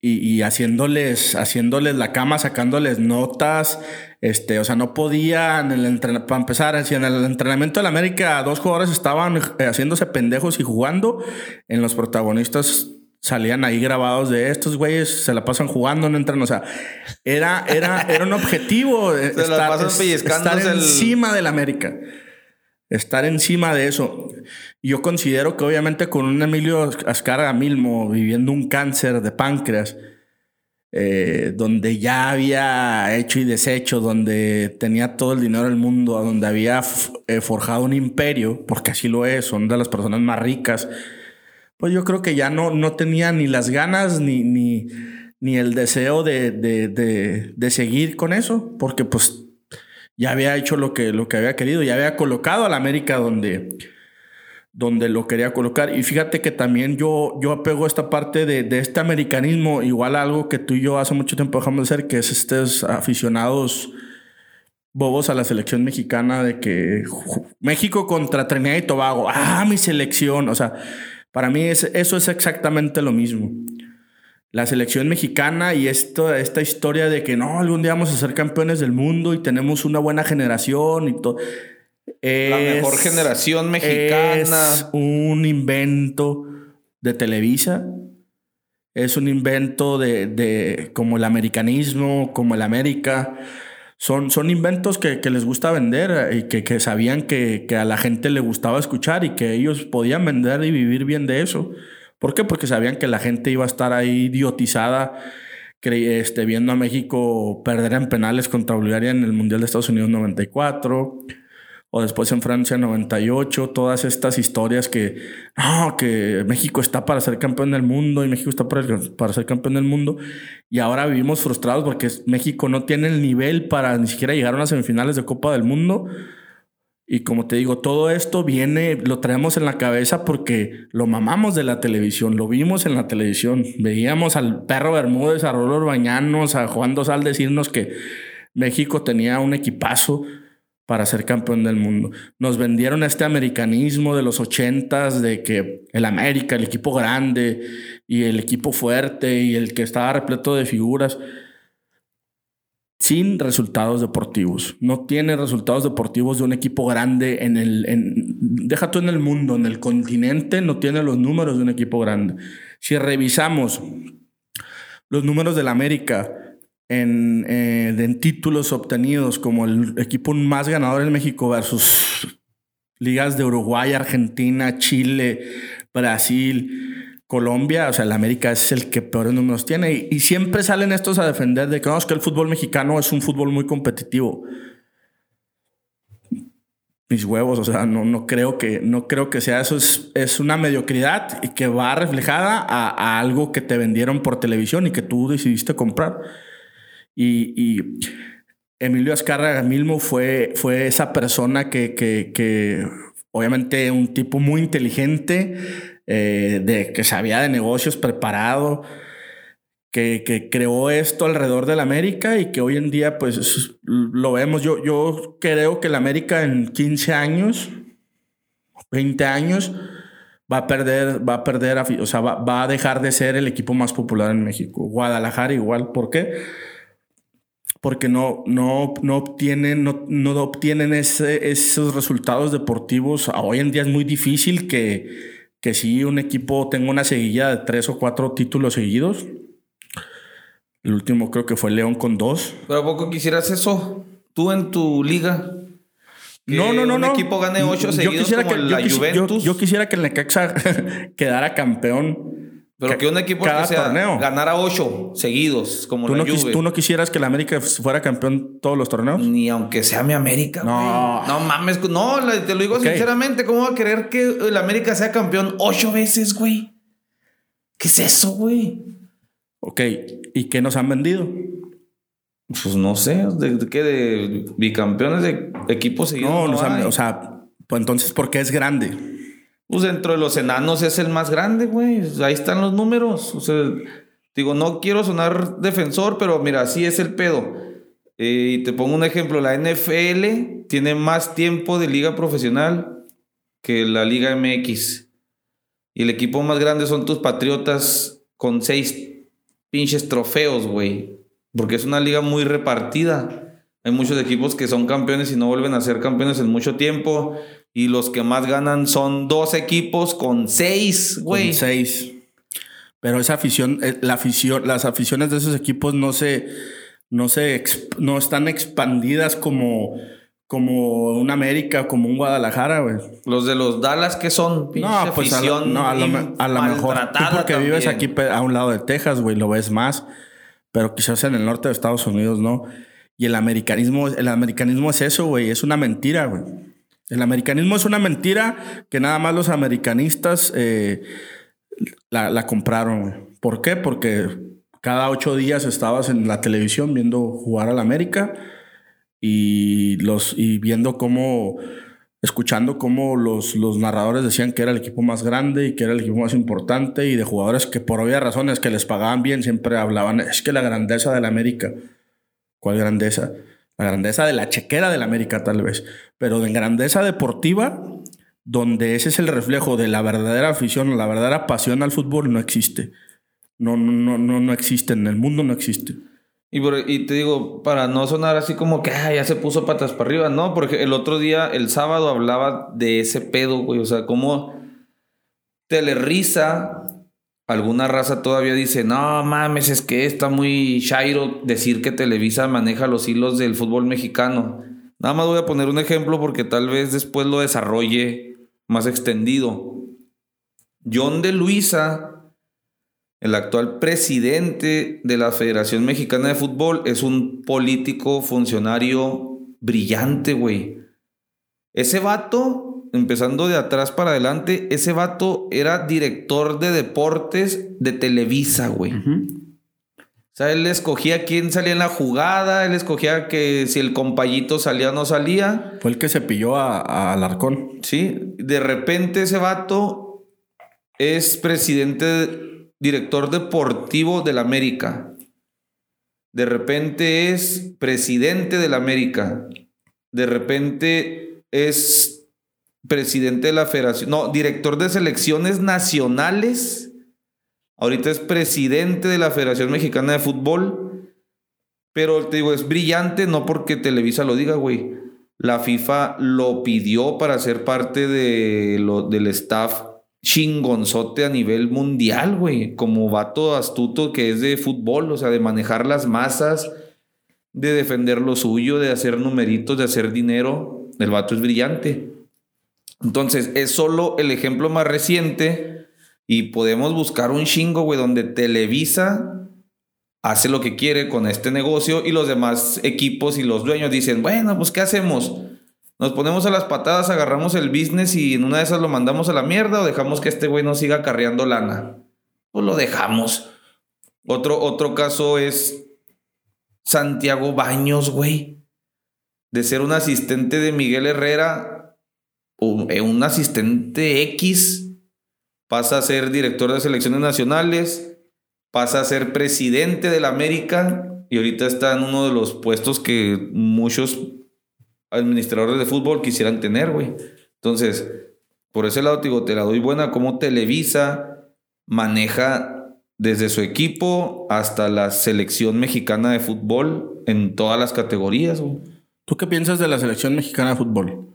y, haciéndoles, haciéndoles la cama, sacándoles notas. Este, o sea, no podía en el para empezar, si en el entrenamiento de la América dos jugadores estaban eh, haciéndose pendejos y jugando, en los protagonistas salían ahí grabados de estos güeyes, se la pasan jugando, no entran, o sea, era, era, era un objetivo se estar, la pasan estar encima del América estar encima de eso. Yo considero que obviamente con un Emilio Azcárraga Milmo viviendo un cáncer de páncreas, eh, donde ya había hecho y deshecho, donde tenía todo el dinero del mundo, donde había eh, forjado un imperio, porque así lo es, son de las personas más ricas, pues yo creo que ya no, no tenía ni las ganas ni, ni, ni el deseo de, de, de, de seguir con eso, porque pues ya había hecho lo que, lo que había querido, ya había colocado a la América donde, donde lo quería colocar. Y fíjate que también yo, yo apego esta parte de, de, este americanismo, igual a algo que tú y yo hace mucho tiempo dejamos de hacer, que es estos aficionados bobos a la selección mexicana de que México contra Trinidad y Tobago, ah, mi selección, o sea, para mí es, eso es exactamente lo mismo la selección mexicana y esto, esta historia de que no, algún día vamos a ser campeones del mundo y tenemos una buena generación y todo. La mejor generación mexicana. Es un invento de Televisa. Es un invento de, de como el americanismo, como el América. Son, son inventos que, que les gusta vender y que, que sabían que, que a la gente le gustaba escuchar y que ellos podían vender y vivir bien de eso. ¿Por qué? Porque sabían que la gente iba a estar ahí idiotizada este, viendo a México perder en penales contra Bulgaria en el Mundial de Estados Unidos 94 o después en Francia 98, todas estas historias que, no, que México está para ser campeón del mundo y México está para, para ser campeón del mundo. Y ahora vivimos frustrados porque México no tiene el nivel para ni siquiera llegar a unas semifinales de Copa del Mundo y como te digo, todo esto viene, lo traemos en la cabeza porque lo mamamos de la televisión, lo vimos en la televisión. Veíamos al perro Bermúdez, a Rolor Bañanos, a Juan Dosal decirnos que México tenía un equipazo para ser campeón del mundo. Nos vendieron este americanismo de los ochentas, de que el América, el equipo grande y el equipo fuerte y el que estaba repleto de figuras sin resultados deportivos. No tiene resultados deportivos de un equipo grande en el... Deja tú en el mundo, en el continente, no tiene los números de un equipo grande. Si revisamos los números del América en, eh, títulos obtenidos como el equipo más ganador en México versus ligas de Uruguay, Argentina, Chile, Brasil, Colombia, o sea, el América es el que peores números tiene. Y, siempre salen estos a defender de que, no, que el fútbol mexicano es un fútbol muy competitivo. Mis huevos, o sea, no, no, creo, que, no creo que sea eso. Es, es una mediocridad y que va reflejada a, algo que te vendieron por televisión y que tú decidiste comprar. Y, Emilio Azcárraga mismo fue, fue esa persona que, que, que, obviamente, un tipo muy inteligente eh, de que sabía de negocios preparado, que, que, creó esto alrededor de la América y que hoy en día pues lo vemos. Yo, yo creo que la América en 15 años, 20 años, va a perder, va a perder, o sea, va, a dejar de ser el equipo más popular en México. Guadalajara igual. ¿Por qué? Porque no, no, no obtienen, no, no obtienen ese, esos resultados deportivos. Hoy en día es muy difícil que, que si un equipo tenga una seguilla de tres o cuatro títulos seguidos. El último creo que fue León con dos. ¿Pero a poco quisieras eso? ¿Tú en tu liga? Que No, no, no, un no. equipo gane ocho Yo seguidos quisiera como que, yo la yo- Juventus. Yo, quisiera que el Necaxa quedara campeón. Pero que un equipo cada que sea torneo. ganara ocho seguidos, como ¿Tú la no, quis- Juve. ¿Tú no quisieras que el América fuera campeón todos los torneos? Ni aunque sea mi América. No. güey. No mames. No, la- te lo digo sinceramente. ¿Cómo va a querer que el América sea campeón ocho veces, güey? ¿Qué es eso, güey? Ok. ¿Y qué nos han vendido? Pues no sé. ¿De, de qué? ¿De bicampeones de equipos seguidos? No, No, o sea, pues entonces, ¿por qué es grande? Pues dentro de los enanos es el más grande, güey. Ahí están los números. O sea, digo, no quiero sonar defensor, pero mira, así es el pedo. Eh, y te pongo un ejemplo. La NFL tiene más tiempo de liga profesional que la Liga MX. Y el equipo más grande son tus Patriotas con seis pinches trofeos, güey. Porque es una liga muy repartida. Hay muchos equipos que son campeones y no vuelven a ser campeones en mucho tiempo. Y los que más ganan son dos equipos con seis, güey. Con seis. Pero esa afición, eh, la afición, las aficiones de esos equipos no se, no se, no están expandidas como, como un América, como un Guadalajara, güey. Los de los Dallas, que son? No, pues a lo, afición no, a lo me- a lo mejor. Tú porque vives aquí a un lado de Texas, güey, lo ves más. Pero quizás en el norte de Estados Unidos no. Y el americanismo, el americanismo es eso, güey. Es una mentira, güey. El americanismo es una mentira que nada más los americanistas eh, la, compraron. ¿Por qué? Porque cada ocho días estabas en la televisión viendo jugar al América y, los, y viendo cómo, escuchando cómo los, los narradores decían que era el equipo más grande y que era el equipo más importante y de jugadores que por obvias razones que les pagaban bien siempre hablaban, es que la grandeza del América. ¿Cuál grandeza? La grandeza de la chequera del América tal vez, pero de grandeza deportiva, donde ese es el reflejo de la verdadera afición, la verdadera pasión al fútbol, no existe. No, no, no, no, existe, en el mundo no existe. Y, por- y te digo, para no sonar así como que "Ah, ya se puso patas para arriba, no, porque el otro día, el sábado, hablaba de ese pedo, güey. O sea, como Telerisa, alguna raza todavía dice, no mames, es que está muy chairo decir que Televisa maneja los hilos del fútbol mexicano. Nada más voy a poner un ejemplo porque tal vez después lo desarrolle más extendido. John de Luisa, el actual presidente de la Federación Mexicana de Fútbol, es un político funcionario brillante, güey. Ese vato, empezando de atrás para adelante, ese vato era director de deportes de Televisa, güey. O sea, él escogía quién salía en la jugada, él escogía que si el compayito salía o no salía. Fue el que se pilló a, a Alarcón. Sí, de repente ese vato es presidente, director deportivo del América. De repente es presidente del América. De repente es presidente de la federación. No, director de selecciones nacionales. Ahorita es presidente de la Federación Mexicana de Fútbol. Pero te digo, es brillante, no porque Televisa lo diga, güey. La FIFA lo pidió para ser parte de lo, del staff chingonzote a nivel mundial, güey. Como vato astuto que es de fútbol, o sea, de manejar las masas, de defender lo suyo, de hacer numeritos, de hacer dinero. El vato es brillante. Entonces, es solo el ejemplo más reciente y podemos buscar un chingo, güey, donde Televisa hace lo que quiere con este negocio y los demás equipos y los dueños dicen, bueno, pues ¿qué hacemos? Nos ponemos a las patadas, agarramos el business y en una de esas lo mandamos a la mierda o dejamos que este güey nos siga carreando lana. Pues lo dejamos. Otro, otro caso es Santiago Baños, güey. De ser un asistente de Miguel Herrera, un, eh, un asistente X, pasa a ser director de selecciones nacionales, pasa a ser presidente de la América y ahorita está en uno de los puestos que muchos administradores de fútbol quisieran tener, güey. Entonces, por ese lado, te digo, te la doy buena como Televisa maneja desde su equipo hasta la selección mexicana de fútbol en todas las categorías. ¿Tú qué piensas de la selección mexicana de fútbol?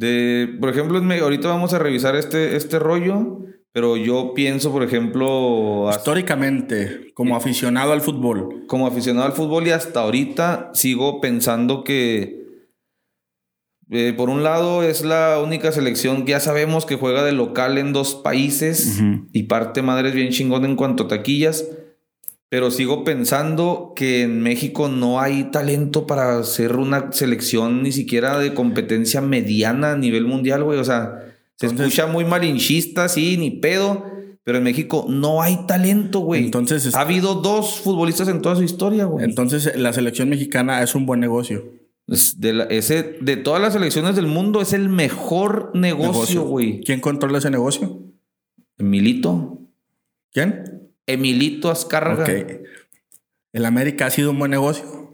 De, por ejemplo, ahorita vamos a revisar este, este rollo, pero yo pienso, por ejemplo, Históricamente, como aficionado al fútbol. como aficionado al fútbol y hasta ahorita sigo pensando que Eh, por un lado, es la única selección que ya sabemos que juega de local en dos países y parte madre es bien chingón en cuanto a taquillas. Pero sigo pensando que en México no hay talento para hacer una selección ni siquiera de competencia mediana a nivel mundial, güey. O sea, se escucha muy malinchista, sí, ni pedo. Pero en México no hay talento, güey. Entonces ha habido dos futbolistas en toda su historia, güey. Entonces la selección mexicana es un buen negocio. de, ese, de todas las selecciones del mundo es el mejor negocio, güey. ¿Quién controla ese negocio? Emilito. ¿Quién? Emilito Azcárraga. Ok. ¿El América ha sido un buen negocio?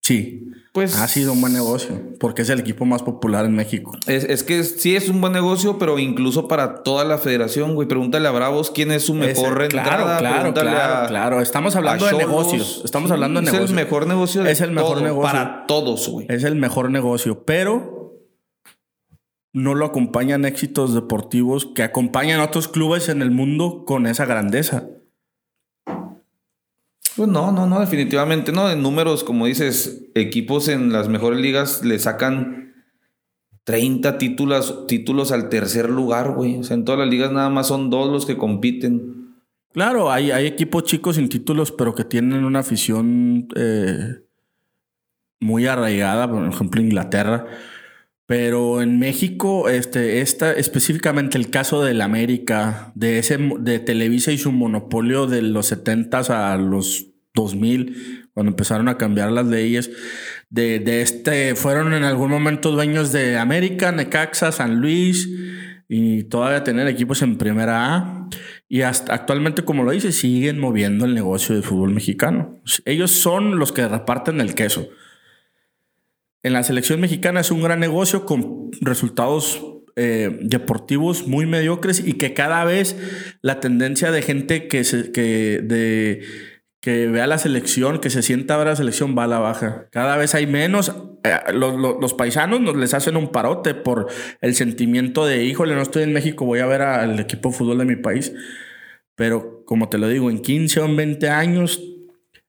Sí. Pues. Ha sido un buen negocio. Porque es el equipo más popular en México. Es, que sí es un buen negocio, pero incluso para toda la federación, güey. Pregúntale a Bravos quién es su mejor entrada. Claro, claro, claro, Estamos hablando de negocios. Estamos hablando de negocios. Es el mejor negocio Es el mejor negocio. Para todos, güey. Es el mejor negocio. Pero no lo acompañan éxitos deportivos que acompañan a otros clubes en el mundo con esa grandeza. Pues no, no, no, definitivamente no. En números, como dices, equipos en las mejores ligas le sacan 30 títulos, títulos al tercer lugar, güey. O sea, en todas las ligas nada más son dos los que compiten. Claro, hay, hay equipos chicos sin títulos, pero que tienen una afición eh, muy arraigada, por ejemplo, Inglaterra pero en México, este, esta, específicamente el caso del América, de ese de Televisa y su monopolio de los 70 a los 2000, cuando empezaron a cambiar las leyes, de, de este, fueron en algún momento dueños de América, Necaxa, San Luis, y todavía tener equipos en primera A. Y hasta actualmente, como lo dice, siguen moviendo el negocio del fútbol mexicano. Ellos son los que reparten el queso en la selección mexicana es un gran negocio con resultados eh, deportivos muy mediocres y que cada vez la tendencia de gente que, se, que, de, que vea la selección, que se sienta a ver la selección, va a la baja. Cada vez hay menos. Eh, los, los, paisanos nos les hacen un parote por el sentimiento de, híjole, no estoy en México, voy a ver al equipo de fútbol de mi país. Pero como te lo digo, en 15 o 20 años,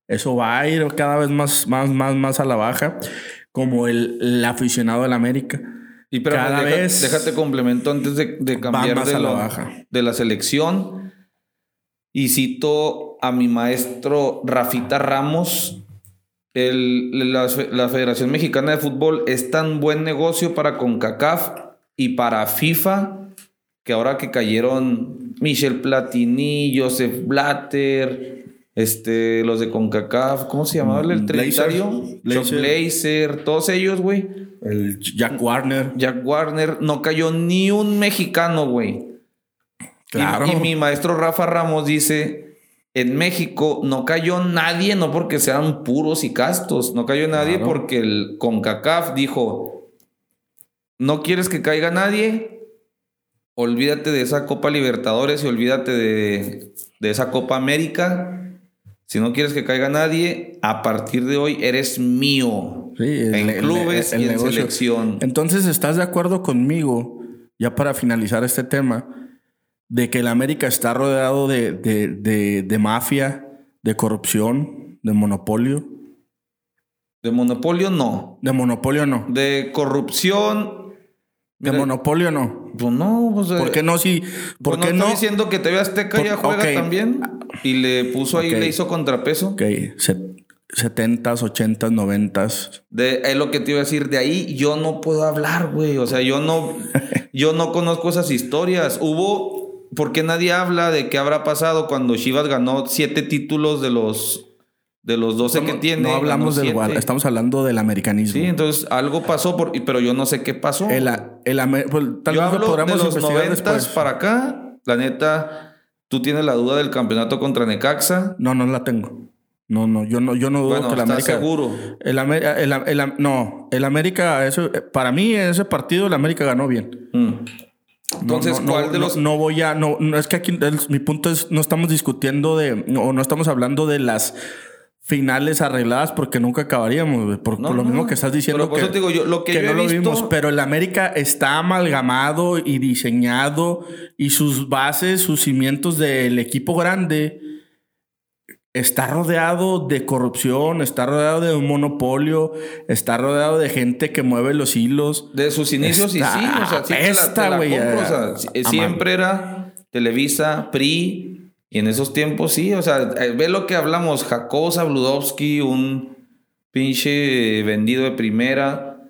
eso va a ir cada vez más, más, más, más a la baja como el, aficionado del América. Y pero cada vez déjate complemento antes de, cambiar de, la, baja. de la selección. Y cito a mi maestro Rafita Ramos. El, la, la, Federación Mexicana de Fútbol es tan buen negocio para CONCACAF y para FIFA que ahora que cayeron Michel Platini, Joseph Blatter, este, los de CONCACAF, ¿cómo se llamaba el trinitario? Blazer, Blazer, todos ellos, güey. El Jack Warner. Jack Warner, no cayó ni un mexicano, güey. Claro. Y, mi maestro Rafa Ramos dice, en México no cayó nadie, no porque sean puros y castos, no cayó nadie porque el CONCACAF dijo, no quieres que caiga nadie, olvídate de esa Copa Libertadores y olvídate de, de esa Copa América si no quieres que caiga nadie, a partir de hoy eres mío. Sí, en clubes y en selección. Entonces, ¿estás de acuerdo conmigo, ya para finalizar este tema, de que el América está rodeado de, de, mafia, de corrupción, de monopolio? De monopolio no. De monopolio no. De corrupción. De monopolio no. Pues no, pues, ¿Por qué no si ¿Por pues qué no, diciendo que TV Azteca ya juega también? Y le puso ahí, le hizo contrapeso. Ok, 70s, 80s, 90s. De, es lo que te iba a decir. De ahí yo no puedo hablar, güey. O sea, yo no, yo no conozco esas historias. Hubo. ¿Por qué nadie habla de qué habrá pasado cuando Chivas ganó siete títulos de los de los 12 que tiene. No hablamos del igual, estamos hablando del americanismo. Sí, entonces algo pasó, por, pero yo no sé qué pasó. El, el, pues, yo hablo de los 90 para acá, la neta, ¿Tú tienes la duda del campeonato contra Necaxa? No, no la tengo. No, no, yo no, yo no dudo que el América. seguro? El, el, no, el América, eso, para mí en ese partido el América ganó bien. Mm. Entonces, ¿cuál de los.? No, voy a. No, no es que aquí mi punto es, no estamos discutiendo de. O no estamos hablando de las finales arregladas porque nunca acabaríamos, por, lo mismo que estás diciendo que, digo, yo, lo que, no lo vimos, pero el América está amalgamado y diseñado y sus bases, sus cimientos del equipo grande está rodeado de corrupción, está rodeado de un monopolio, está rodeado de gente que mueve los hilos. De sus inicios Está- y sí, o sea, sí te la- güey, compro, o sea, siempre era Televisa, PRI, y en esos tiempos sí, o sea, eh, ve lo que hablamos, Jacobo Zabludovsky, un pinche vendido de primera,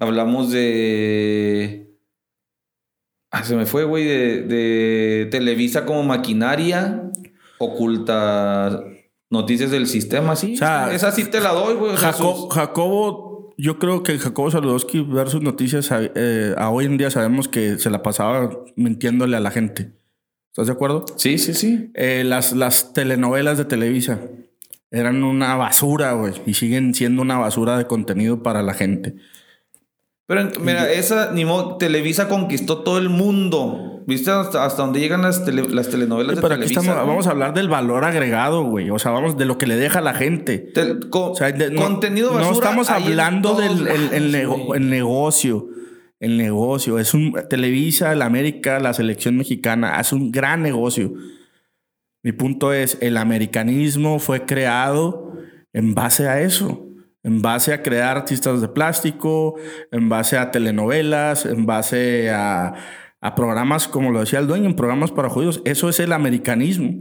hablamos de... Ah, se me fue, güey, de, de Televisa como maquinaria, oculta noticias del sistema, sí. O sea, esa sí te la doy, güey. o sea, Jaco- sus- Jacobo, yo creo que Jacobo Saludowski versus noticias eh, a hoy en día sabemos que se la pasaba mintiéndole a la gente. ¿Estás de acuerdo? Sí, sí, sí. Eh, las, las telenovelas de Televisa eran una basura, güey, y siguen siendo una basura de contenido para la gente. Pero mira, esa ni modo, Televisa conquistó todo el mundo. ¿Viste hasta, hasta dónde llegan las, tele- las telenovelas de Pero aquí Televisa? estamos, vamos a hablar del valor agregado, güey. O sea, vamos de lo que le deja a la gente. Tel- co- O sea, de- no, contenido basura. no estamos hablando del el- el lados, nego- güey. el negocio. El negocio. Es un Televisa, el América, la selección mexicana. Hace un gran negocio. Mi punto es, el americanismo fue creado en base a eso. En base a crear artistas de plástico, en base a telenovelas, en base a, a programas, como lo decía el dueño, en programas para judíos. Eso es el americanismo.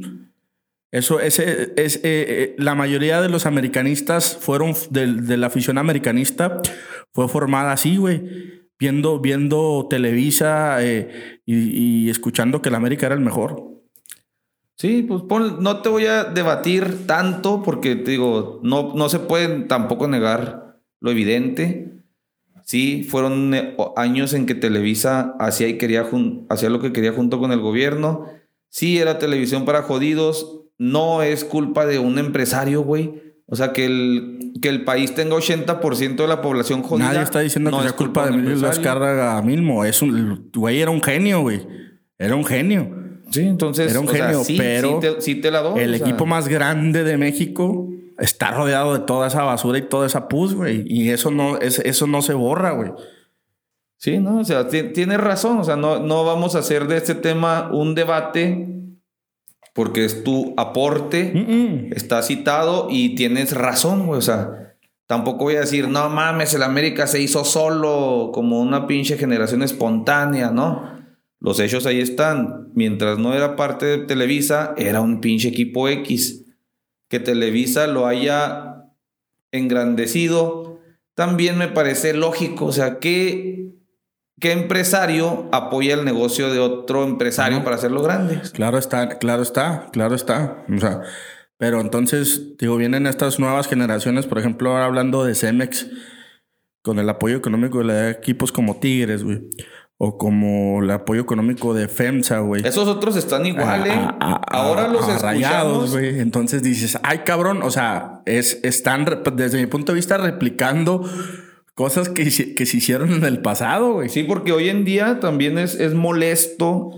Eso ese, es, eh, eh, la mayoría de los americanistas fueron del- de, la afición americanista fue formada así, güey, viendo viendo Televisa eh, y, escuchando que el América era el mejor. Sí, pues pon- no te voy a debatir tanto porque te digo, no, no se pueden tampoco negar lo evidente. Sí, fueron eh, años en que Televisa hacía y quería hacía lo que quería junto con el gobierno. Sí, era televisión para jodidos. No es culpa de un empresario, güey. O sea, que el, que el país tenga 80% de la población jodida. Nadie está diciendo no que es culpa de Emilio. Azcárraga mismo. Es un güey era un genio, güey. Era un genio. Sí, entonces. Era un sea, genio, sí, pero sí te, sí te la doy. El o sea. equipo más grande de México está rodeado de toda esa basura y toda esa pus, güey. Y eso no, es, eso no se borra, güey. Sí, no, o sea, ti- tienes razón, o sea, no, no vamos a hacer de este tema un debate porque es tu aporte, está citado y tienes razón, güey, o sea, tampoco voy a decir, no mames, el América se hizo solo como una pinche generación espontánea, ¿no? Los hechos ahí están, mientras no era parte de Televisa, era un pinche equipo X. Que Televisa lo haya engrandecido, también me parece lógico, o sea, que ¿Qué empresario apoya el negocio de otro empresario para hacerlo grande? Claro está, claro está, claro está. O sea, pero entonces, digo, vienen estas nuevas generaciones, por ejemplo, ahora hablando de Cemex, con el apoyo económico de equipos como Tigres, güey. O como el apoyo económico de FEMSA, güey. Esos otros están igual, ¿eh? Ahora los rayados, güey. Entonces dices, ay, cabrón, o sea, es, están, desde mi punto de vista, replicando cosas que, que se hicieron en el pasado, güey. Sí, porque hoy en día también es, es molesto.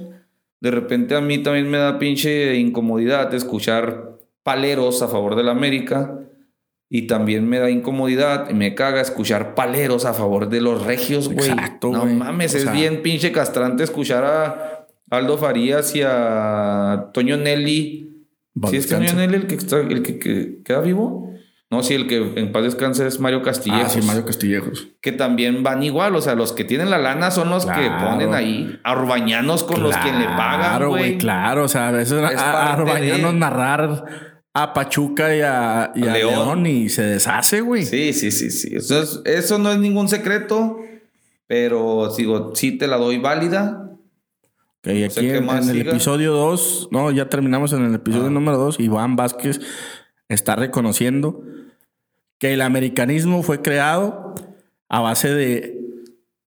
De repente a mí también me da pinche incomodidad escuchar paleros a favor de la América. Y también me da incomodidad y me caga escuchar paleros a favor de los regios, güey. Exacto, No mames, O es sea- bien pinche castrante escuchar a Aldo Farías y a Toño Nelly. ¿Sí es. Toño Nelly el que, está- el que, que queda vivo? No, sí, el que en paz descanse es Mario Castillejos. Ah, sí, Mario Castillejos. Que también van igual, o sea, los que tienen la lana son los que ponen ahí a urbañanos con los que le pagan, Claro, güey. Claro, o sea, a veces Arbañanos de- narrar a Pachuca y a, y A a León. León. y se deshace, güey. Sí, sí, sí, sí. Eso, es- eso no es ningún secreto, pero digo, sí te la doy válida. Ok, aquí en, el episodio 2, no, ya terminamos en el episodio Ah. número 2, Iván Vázquez está reconociendo que el americanismo fue creado a base de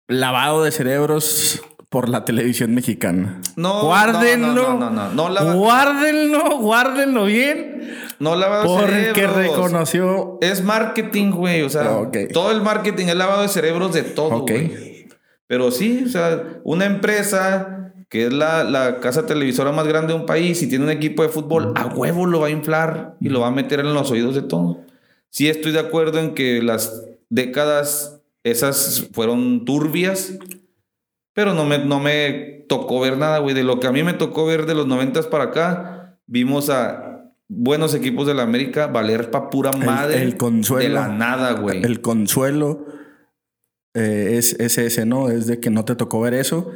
lavado de cerebros por la televisión mexicana. No, guárdenlo. no, no, no, no, guárdenlo, guárdenlo bien. No lavado de Porque cerebros. reconoció. Es marketing, güey. O sea, Ok. todo el marketing es lavado de cerebros de todo, Ok. güey. Pero sí, o sea, una empresa que es la, la casa televisora más grande de un país y tiene un equipo de fútbol, a huevo lo va a inflar y lo va a meter en los oídos de todo. Sí estoy de acuerdo en que las décadas esas fueron turbias, pero no me, no me tocó ver nada, güey. De lo que a mí me tocó ver de los noventas para acá, vimos a buenos equipos de la América valer pa' pura madre. el consuelo. De la nada, güey. El consuelo eh, es, es ese, ¿no? Es de que no te tocó ver eso.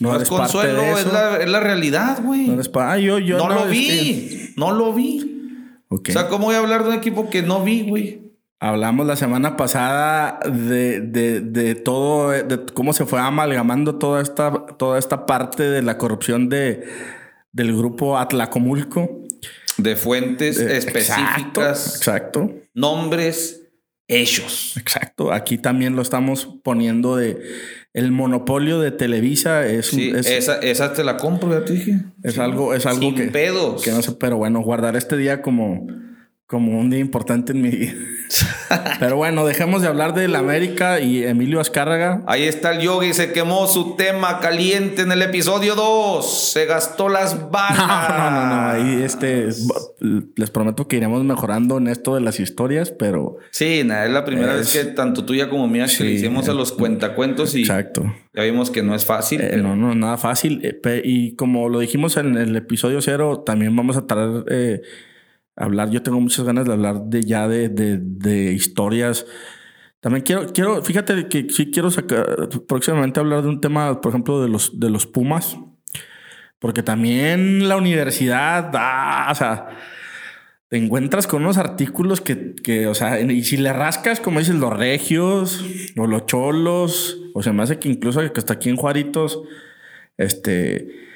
No, No es parte consuelo, es la, es la realidad, güey. No No, eres pa- ah, yo, yo lo es vi. que- No lo vi. O sea, ¿cómo voy a hablar de un equipo que no vi, güey? Hablamos la semana pasada de, de, de todo, de cómo se fue amalgamando toda esta, toda esta parte de la corrupción de, del grupo Atlacomulco. De fuentes Eh, específicas, Exacto, exacto, nombres, hechos. exacto. Aquí también lo estamos poniendo de el monopolio de Televisa es, un- Sí, es, esa, esa te la compro, ya te dije. es algo, es algo Sin que, pedos. que no sé, pero bueno, guardar este día como, como un día importante en mi vida. pero bueno, dejemos de hablar del América y Emilio Azcárraga. Ahí está el yogi, se quemó su tema caliente en el episodio 2. Se gastó las balas. No, no, no, no. Ahí este, les prometo que iremos mejorando en esto de las historias, pero Sí, nada, es la primera Es- vez que tanto tuya como mía que le hicimos a los cuentacuentos y exacto. ya vimos que no es fácil. Eh, pero- no, no, nada fácil. Eh, y como lo dijimos en el episodio cero, también vamos a traer eh, hablar. Yo tengo muchas ganas de hablar de ya de, de, de historias. También quiero, quiero, fíjate que sí quiero sacar próximamente hablar de un tema, por ejemplo, de los, de los Pumas. Porque también la universidad, ah, o sea, te encuentras con unos artículos que, que, o sea, y si le rascas, como dices, los regios o los cholos, o se me hace que incluso que hasta aquí en Juaritos, este,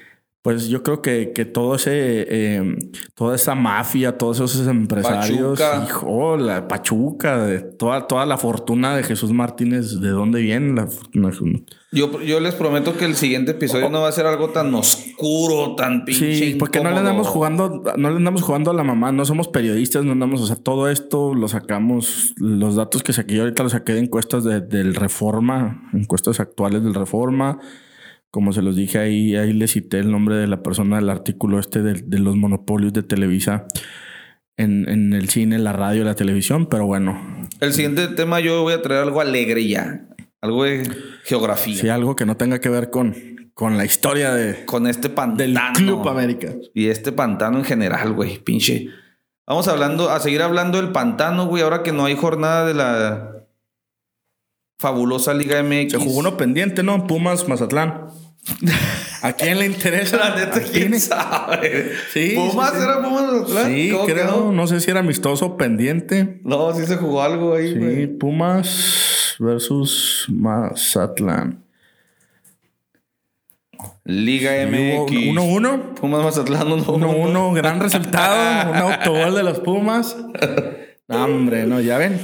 pues yo creo que, que todo ese, eh, toda esa mafia, todos esos empresarios, Pachuca. hijo, la Pachuca, de toda, toda la fortuna de Jesús Martínez, ¿de dónde viene la fortuna? de Jesús? Yo, yo les prometo que el siguiente episodio no va a ser algo tan oscuro, tan pinche. Sí, porque no le andamos jugando, no le andamos jugando a la mamá, no somos periodistas, no andamos, o sea, todo esto lo sacamos, los datos que saqué yo ahorita los saqué de encuestas de- del Reforma, encuestas actuales del Reforma. Como se los dije ahí, ahí le cité el nombre de la persona del artículo este de, de los monopolios de Televisa en, en el cine, la radio la televisión, pero bueno, El siguiente tema yo voy a traer algo alegre ya. Algo de geografía. sí, algo que no tenga que ver con, con la historia de, Con este pantano. del Club América. Y este pantano en general, güey. Pinche. Vamos hablando, a seguir hablando del pantano, güey. Ahora que no hay jornada de la fabulosa Liga MX. Se jugó uno pendiente, ¿no? Pumas, Mazatlán. ¿A quién le interesa? La neta, ¿A quién quién? sabe. Sí, Pumas sí, era Pumas Mazatlán? Sí, ¿Cómo creo. quedó? No sé si era amistoso pendiente. No, sí se jugó algo ahí, Sí. Pumas versus Mazatlán. Liga MX. 1-1. Pumas Mazatlán 1-1. 1-1, gran resultado. un autogol de los Pumas. No, hombre, no, ya ven.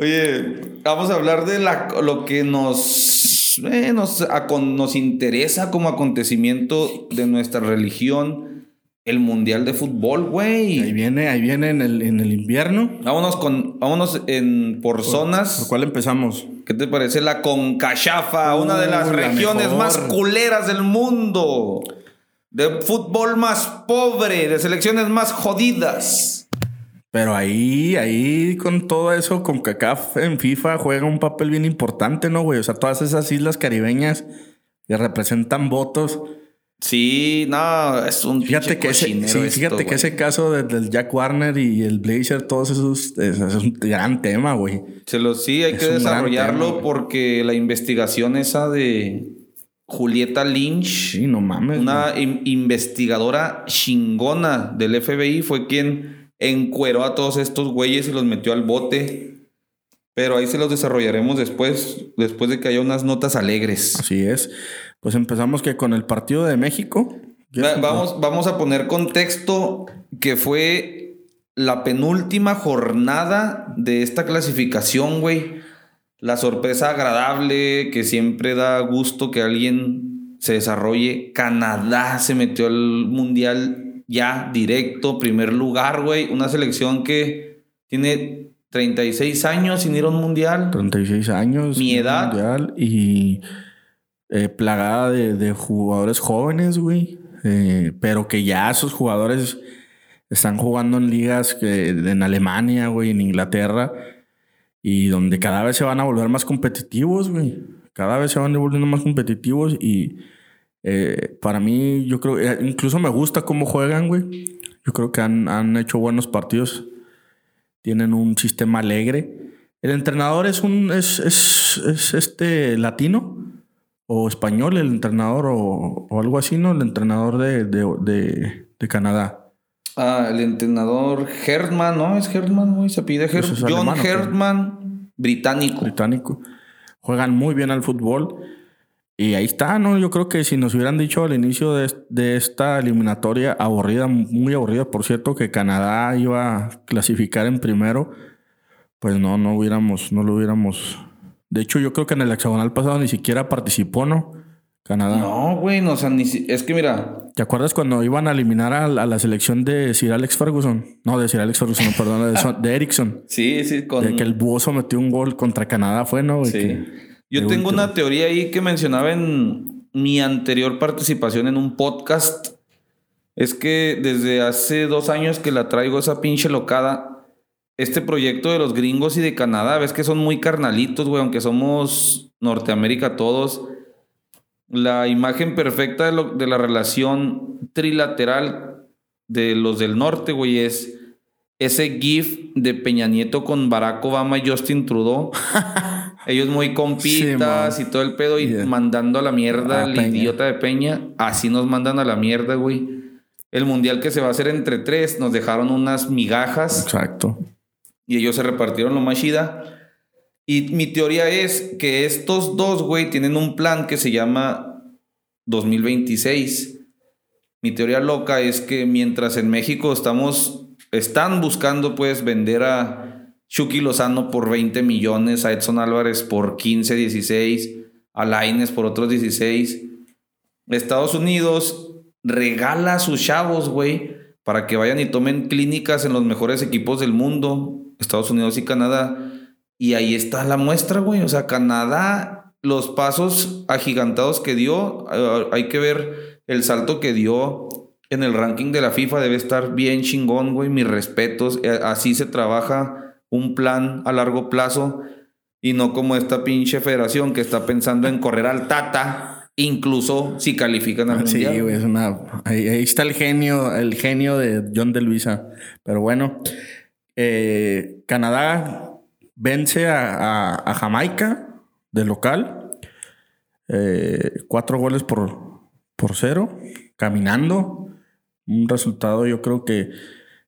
Oye, vamos a hablar de la, lo que nos, eh, nos, nos interesa como acontecimiento de nuestra religión, el Mundial de Fútbol, Ahí güey. viene, ahí viene en el, en el invierno. Vámonos, con, vámonos en, por ¿Por zonas. cuál empezamos? ¿Qué te parece la Concachafa? una de las Uh, la regiones mejor. más culeras del mundo. De fútbol más pobre, de selecciones más jodidas. Pero ahí, ahí con todo eso, con CACAF en FIFA juega un papel bien importante, ¿no, güey? O sea, todas esas islas caribeñas que representan votos. Sí, no, es un Fíjate que ese, sí, esto, fíjate que ese caso de- del Jack Warner y el Blazer, todos esos, es, es un gran tema, güey. Se lo, sí, hay Es que desarrollarlo tema, porque la investigación esa de Julieta Lynch, Sí, no mames. una in- investigadora chingona del FBI, fue quien encueró a todos estos güeyes y los metió al bote. Pero ahí se los desarrollaremos después, después de que haya unas notas alegres. Así es. Pues empezamos que con el partido de México. Va- Vamos, vamos a poner contexto que fue la penúltima jornada de esta clasificación, güey. La sorpresa agradable que siempre da gusto que alguien se desarrolle. Canadá se metió al mundial ya directo, primer lugar, güey. Una selección que tiene 36 años sin ir a un mundial. 36 años. Mi edad. mundial, y eh, plagada de, de jugadores jóvenes, güey. Eh, pero que ya esos jugadores están jugando en ligas que, en Alemania, güey, en Inglaterra. Y donde cada vez se van a volver más competitivos, güey. Cada vez se van volviendo más competitivos y eh, para mí, yo creo, eh, incluso me gusta cómo juegan, güey. Yo creo que han, han hecho buenos partidos. Tienen un sistema alegre. El entrenador es un es, es, es este latino o español, el entrenador o, o algo así, ¿no? El entrenador de, de, de, de Canadá. Ah, el entrenador Herdman, ¿no? Es Herdman, güey. Se pide Her John alemán, británico. británico. Juegan muy bien al fútbol. Y ahí está, ¿no? Yo creo que si nos hubieran dicho al inicio de, de esta eliminatoria, aburrida, muy aburrida, por cierto, que Canadá iba a clasificar en primero, pues no, no hubiéramos, no lo hubiéramos. De hecho, yo creo que en el hexagonal pasado ni siquiera participó, ¿no? Canadá. No, güey, no, o sea, ni si- es que mira, ¿Te acuerdas cuando iban a eliminar a, la- a la selección de Sir Alex Ferguson? No, de Sir Alex Ferguson, no, perdón, de, de Ericsson. sí, sí, con... De que el Buoso metió un gol contra Canadá, fue, ¿no? güey? Sí. Que- Yo de tengo último. una teoría ahí que mencionaba en mi anterior participación en un podcast. Es que desde hace dos años que la traigo esa pinche locada. Este proyecto de los gringos y de Canadá, ves que son muy carnalitos, güey, aunque somos Norteamérica todos. La imagen perfecta de, lo- de la relación trilateral de los del norte, güey, es ese GIF de Peña Nieto con Barack Obama y Justin Trudeau. Ellos muy compitas Sí, y todo el pedo y Yeah. mandando a la mierda al idiota de Peña. Así nos mandan a la mierda, güey. El mundial que se va a hacer entre tres, nos dejaron unas migajas Exacto. y ellos se repartieron lo más chida. Y mi teoría es que estos dos, güey, tienen un plan que se llama 2026. Mi teoría loca es que mientras en México estamos, están buscando pues vender a Chucky Lozano por 20 millones, a Edson Álvarez por 15, 16, a Laines por otros 16. Estados Unidos regala a sus chavos, güey, para que vayan y tomen clínicas en los mejores equipos del mundo, Estados Unidos y Canadá. Y ahí está la muestra, güey. O sea, Canadá, los pasos agigantados que dio, eh, hay que ver el salto que dio en el ranking de la FIFA. Debe estar bien chingón, güey. Mis respetos. Eh, Así se trabaja un plan a largo plazo y no como esta pinche federación que está pensando en correr al Tata, incluso si califican al Sí, mundial. güey, es una. Ahí, ahí está el genio, el genio de John de Luisa. Pero bueno, eh, Canadá vence a, a- a Jamaica de local. Eh, cuatro goles por, por cero, caminando. Un resultado, yo creo que,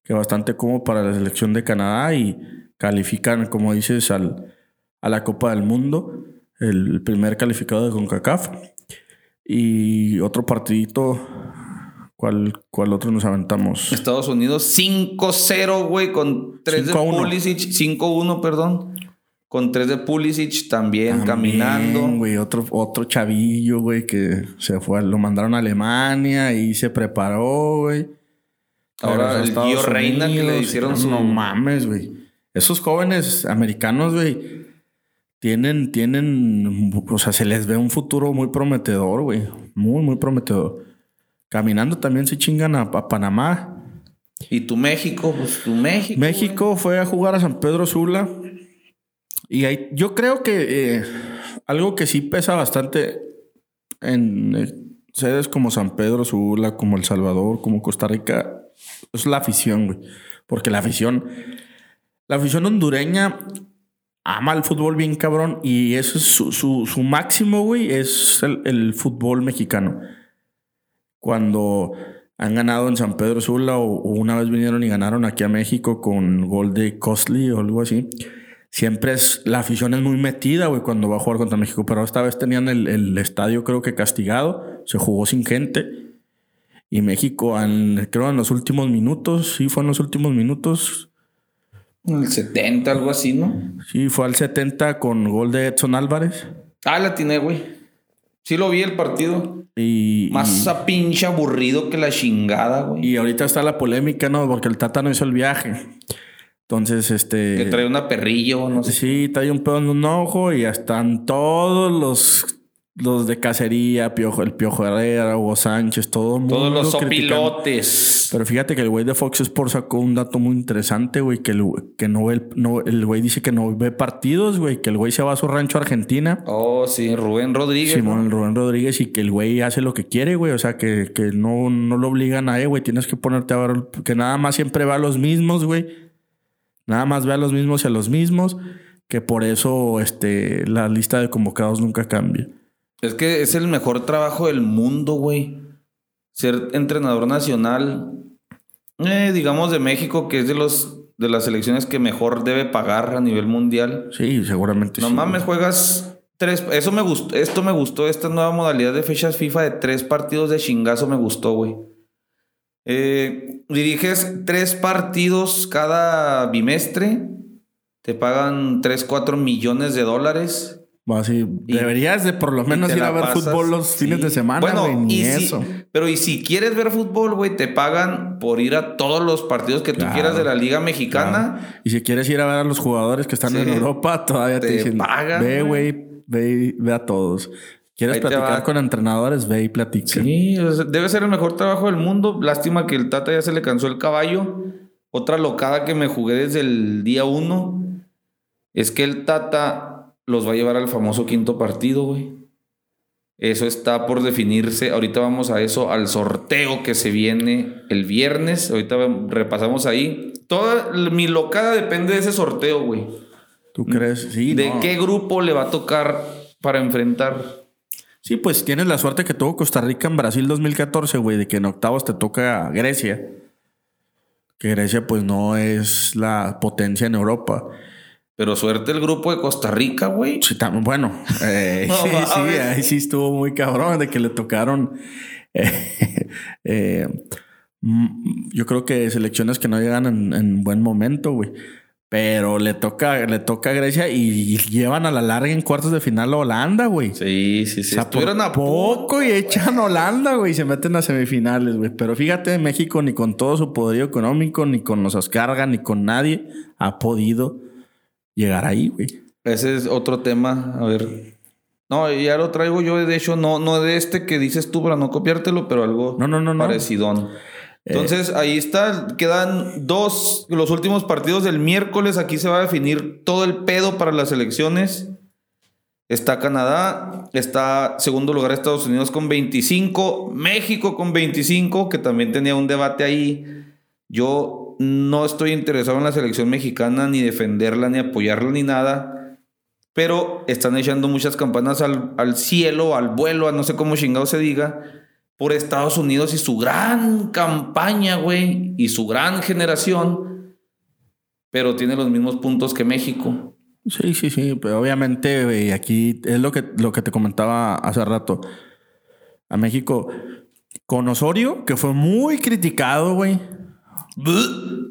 que bastante cómodo para la selección de Canadá y califican, como dices, al, a la Copa del Mundo, el primer calificado de CONCACAF. Y otro partidito, ¿cuál, cuál otro nos aventamos? Estados Unidos 5-0, güey, con 3 de 5-1. Pulisic, 5-1, perdón. Con 3 de Pulisic también, También, caminando. güey, otro, otro chavillo, güey, que se fue, lo mandaron a Alemania y se preparó, güey. Ahora el Gio Reina que le hicieron su- No mames, güey. Esos jóvenes americanos, güey, tienen, tienen, o sea, se les ve un futuro muy prometedor, güey. Muy, muy prometedor. Caminando también se chingan a, a Panamá. Y tu México, pues tu México. México fue a jugar a San Pedro Sula. Y ahí, yo creo que eh, algo que sí pesa bastante en eh, sedes como San Pedro Sula, como El Salvador, como Costa Rica, es la afición, güey. Porque la afición, la afición hondureña ama el fútbol bien cabrón y eso es su, su, máximo, güey, es el, fútbol mexicano. Cuando han ganado en San Pedro Sula o, una vez vinieron y ganaron aquí a México con gol de Costly o algo así. Siempre es, la afición es muy metida, güey, cuando va a jugar contra México. Pero esta vez tenían el, el estadio creo que castigado. Se jugó sin gente. Y México, en- creo en los últimos minutos, sí fue en los últimos minutos, El 70, algo así, ¿no? sí fue al 70 con gol de Edson Álvarez. Ah, la tiene, güey. Sí lo vi el partido. Y, Más a pinche aburrido que la chingada, güey. y ahorita está la polémica, ¿no? Porque el Tata no hizo el viaje. Entonces, este... Que trae una perrillo, no sé. Sí, trae un pedo en un ojo y ya están todos los los de cacería, Piojo, el Piojo Herrera, Hugo Sánchez, todo el mundo Todos los sopilotes. Pero fíjate que el güey de Fox Sports sacó un dato muy interesante, güey, que el, que no el- no, el güey dice que no ve partidos, güey, que el güey se va a su rancho a Argentina. Oh, sí, Rubén Rodríguez. Simón ¿no? Rubén Rodríguez y que el güey hace lo que quiere, güey. O sea, que, que no, no lo obligan a, eh, güey, tienes que ponerte a ver, que nada más siempre va a los mismos, güey. Nada más ve a los mismos y a los mismos, que por eso este, la lista de convocados nunca cambia. Es que es el mejor trabajo del mundo, güey. Ser entrenador nacional, eh, digamos de México, que es de los de las selecciones que mejor debe pagar a nivel mundial. Sí, seguramente No sí. mames, juegas tres. Eso me gustó. Esto me gustó. Esta nueva modalidad de fechas FIFA de tres partidos de chingazo me gustó, güey. Eh, diriges tres partidos cada bimestre. Te pagan 3, 4 millones de dólares. Y- deberías de por lo menos ir a ver pasas, fútbol los sí. fines de semana, Bueno, ni y si- eso. pero y si quieres ver fútbol, güey, te pagan por ir a todos los partidos que tú quieras de la Liga Mexicana. Y si quieres ir a ver a los jugadores que están Sí. en Europa, todavía te, Te dicen, pagan, ve, güey. ve, ve a todos. ¿Quieres Ahí platicar con entrenadores? Ve y platica. Sí, debe ser el mejor trabajo del mundo. Lástima que el Tata ya se le cansó el caballo. Otra locada que me jugué desde el día uno es que el Tata los va a llevar al famoso quinto partido, güey. Eso está por definirse. Ahorita vamos a eso, al sorteo que se viene el viernes. Ahorita repasamos ahí. Toda mi locada depende de ese sorteo, güey. ¿Tú crees? Sí, ¿De no. qué grupo le va a tocar para enfrentar? Sí, pues tienes la suerte que tuvo Costa Rica en Brasil 2014, güey, de que en octavos te toca Grecia. Que Grecia, pues, no es la potencia en Europa. Pero suerte el grupo de Costa Rica, güey. Sí, tam- bueno, eh, No sí, sí, ahí sí estuvo muy cabrón de que le tocaron. eh, eh, mm, yo creo que selecciones que no llegan en, en buen momento, güey. Pero le toca, le toca a Grecia y, llevan a la larga en cuartos de final a Holanda, güey. Sí, sí, O sí. sea, por Estuvieron a poco y echan a Holanda, güey, y se meten a semifinales, güey. Pero fíjate, México ni con todo su poderío económico, ni con los Oscarga, ni con nadie ha podido llegar ahí, güey. Ese es otro tema. A ver. No, ya lo traigo yo, de hecho, no, no de este que dices tú para no copiártelo, pero algo No, no, no, no. parecidón. Entonces, ahí está. Quedan dos, los últimos partidos del miércoles. Aquí se va a definir todo el pedo para las elecciones. Está Canadá, está segundo lugar Estados Unidos con 25, México con 25, que también tenía un debate ahí. Yo no estoy interesado en la selección mexicana, ni defenderla, ni apoyarla, ni nada. Pero están echando muchas campanas al, al cielo, al vuelo, a no sé cómo chingado se diga, por Estados Unidos y su gran campaña, güey, y su gran generación. Pero tiene los mismos puntos que México. Sí, sí, sí, pero obviamente, güey, aquí es lo que, lo que te comentaba hace rato. A México, con Osorio, que fue muy criticado, güey.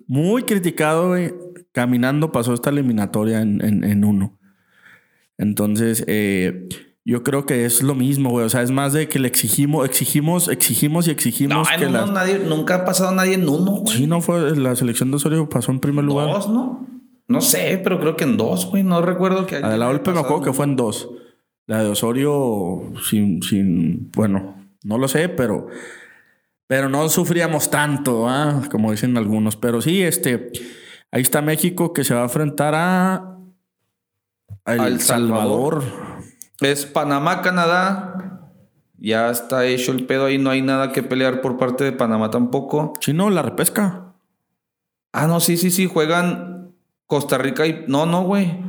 Muy criticado, güey. Caminando pasó esta eliminatoria en, en- en uno. Entonces, eh, yo creo que es lo mismo, güey. O sea, es más de que le exigimos, exigimos, exigimos y No, exigimos en que uno las- nadie, nunca ha pasado nadie en uno, güey. Sí, no fue la selección de Osorio pasó en primer lugar. Dos, ¿no? No sé, pero creo que en dos, güey. No recuerdo que La de la haya Olpe me acuerdo que fue en dos. La de Osorio, sin, sin, bueno, no lo sé, pero, pero no sufríamos tanto, ¿ah? como dicen algunos. Pero sí, este, ahí está México que se va a enfrentar a, El Al Salvador. Es Panamá, Canadá. Ya está hecho el pedo ahí. No hay nada que pelear por parte de Panamá tampoco. Chino, la repesca. Ah, no, sí, sí, sí. Juegan Costa Rica y. No, no, güey.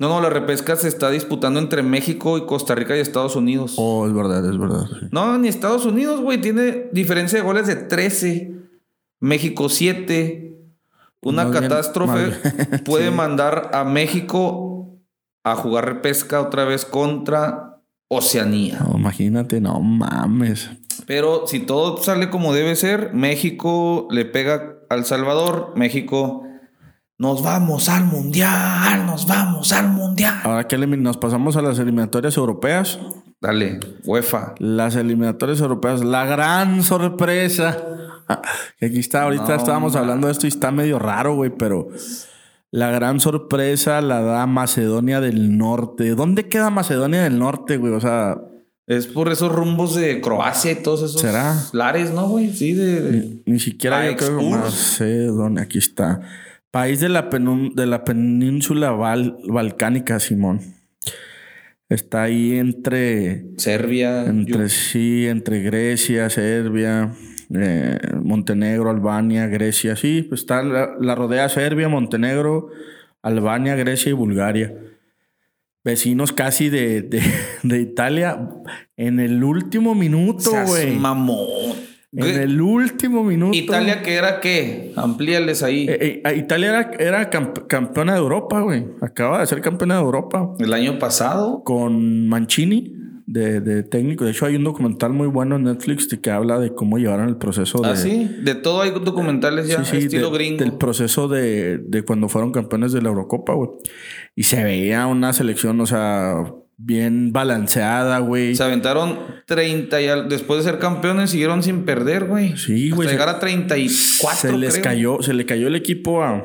No, no, la repesca se está disputando entre México y Costa Rica y Estados Unidos. Oh, es verdad, es verdad. sí. No, ni Estados Unidos, güey. Tiene diferencia de goles de 13. México 7. Una catástrofe bien, puede sí. mandar a México a jugar repesca otra vez contra Oceanía. No, imagínate, no mames. Pero si todo sale como debe ser, México le pega al Salvador. México, nos vamos al mundial, nos vamos al mundial. Ahora que nos pasamos a las eliminatorias europeas. Dale, UEFA. Las eliminatorias europeas, la gran sorpresa. Que Aquí está, ahorita No, estábamos hablando de esto y está medio raro, güey, pero La gran sorpresa la da Macedonia del Norte. ¿Dónde queda Macedonia del Norte, güey? O sea, Es por esos rumbos de Croacia y todos esos ¿Será? lares, ¿no, güey? Sí, de... ni, ni siquiera yo creo que Macedonia. Aquí está. País de la, penun- de la península val- balcánica, Simón. Está ahí entre, Serbia. entre sí, entre Grecia, Serbia, eh, Montenegro, Albania, Grecia. Sí, pues está la, la rodea Serbia, Montenegro, Albania, Grecia y Bulgaria. Vecinos casi de, de, de Italia. En el último minuto, güey. mamón. En el último minuto. Italia, que era qué? Amplíales ahí. Eh, eh, Italia era, era camp- campeona de Europa, güey. Acaba de ser campeona de Europa. El año pasado. Con Mancini de, de técnico. De hecho, hay un documental muy bueno en Netflix que habla de cómo llevaron el proceso de. Ah, sí. De todo hay documentales ya, Sí, sí, estilo de- gringo. Del proceso de, de cuando fueron campeones de la Eurocopa, güey. Y se veía una selección, o sea, bien balanceada, güey. Se aventaron 30 y al- después de ser campeones siguieron sin perder, güey. Sí, güey, llegar a 34, se les creo. cayó, se le cayó el equipo a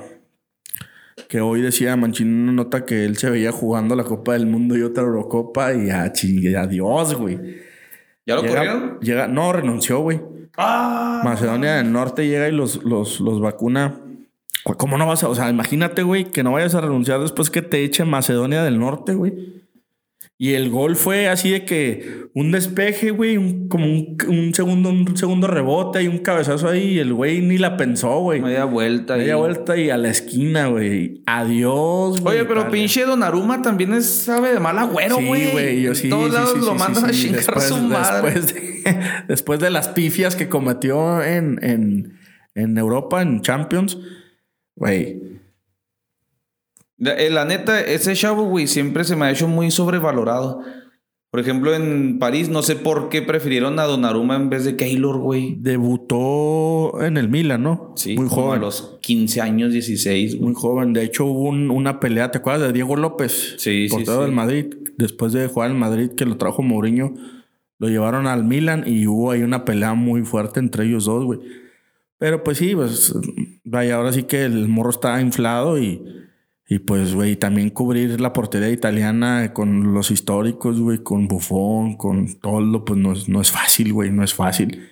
que hoy decía Mancini en una nota que él se veía jugando la Copa del Mundo y otra Eurocopa y a chingue, adiós, güey. ¿Ya lo Llega- corrieron? llega- no, renunció, güey. Ah. Macedonia del Norte llega y los, los, los vacuna. ¿Cómo no vas a? O sea, imagínate, güey, que no vayas a renunciar después que te eche Macedonia del Norte, güey. Y el gol fue así de que un despeje, güey, un- como un, un segundo, un segundo rebote y un cabezazo ahí. Y el güey ni la pensó, güey. Media vuelta. Media ahí. vuelta y a la esquina, güey. Adiós, güey. Oye, pero Italia. pinche Donnarumma también es, sabe de mal agüero, güey. Sí, güey, yo sí. En todos sí, lados sí, lo mandan a chingar después, su madre. Después de, después de las pifias que cometió en, en, en Europa, en Champions, güey. La, eh, la neta, ese chavo, güey, siempre se me ha hecho muy sobrevalorado. Por ejemplo, en París, no sé por qué prefirieron a Donnarumma en vez de Keylor, güey. Debutó en el Milan, ¿no? Sí, Muy joven. a los 15 años, 16, güey. Muy joven. De hecho, hubo un- una pelea, ¿te acuerdas de Diego López? Sí, sí, sí. del Madrid. Después de jugar en Madrid, que lo trajo Mourinho, lo llevaron al Milan y hubo ahí una pelea muy fuerte entre ellos dos, güey. Pero pues sí, pues vaya, ahora sí que el morro está inflado y, y pues, güey, también cubrir la portería italiana con los históricos, güey, con Buffon, con todo, pues no es, no es fácil, güey, no es fácil.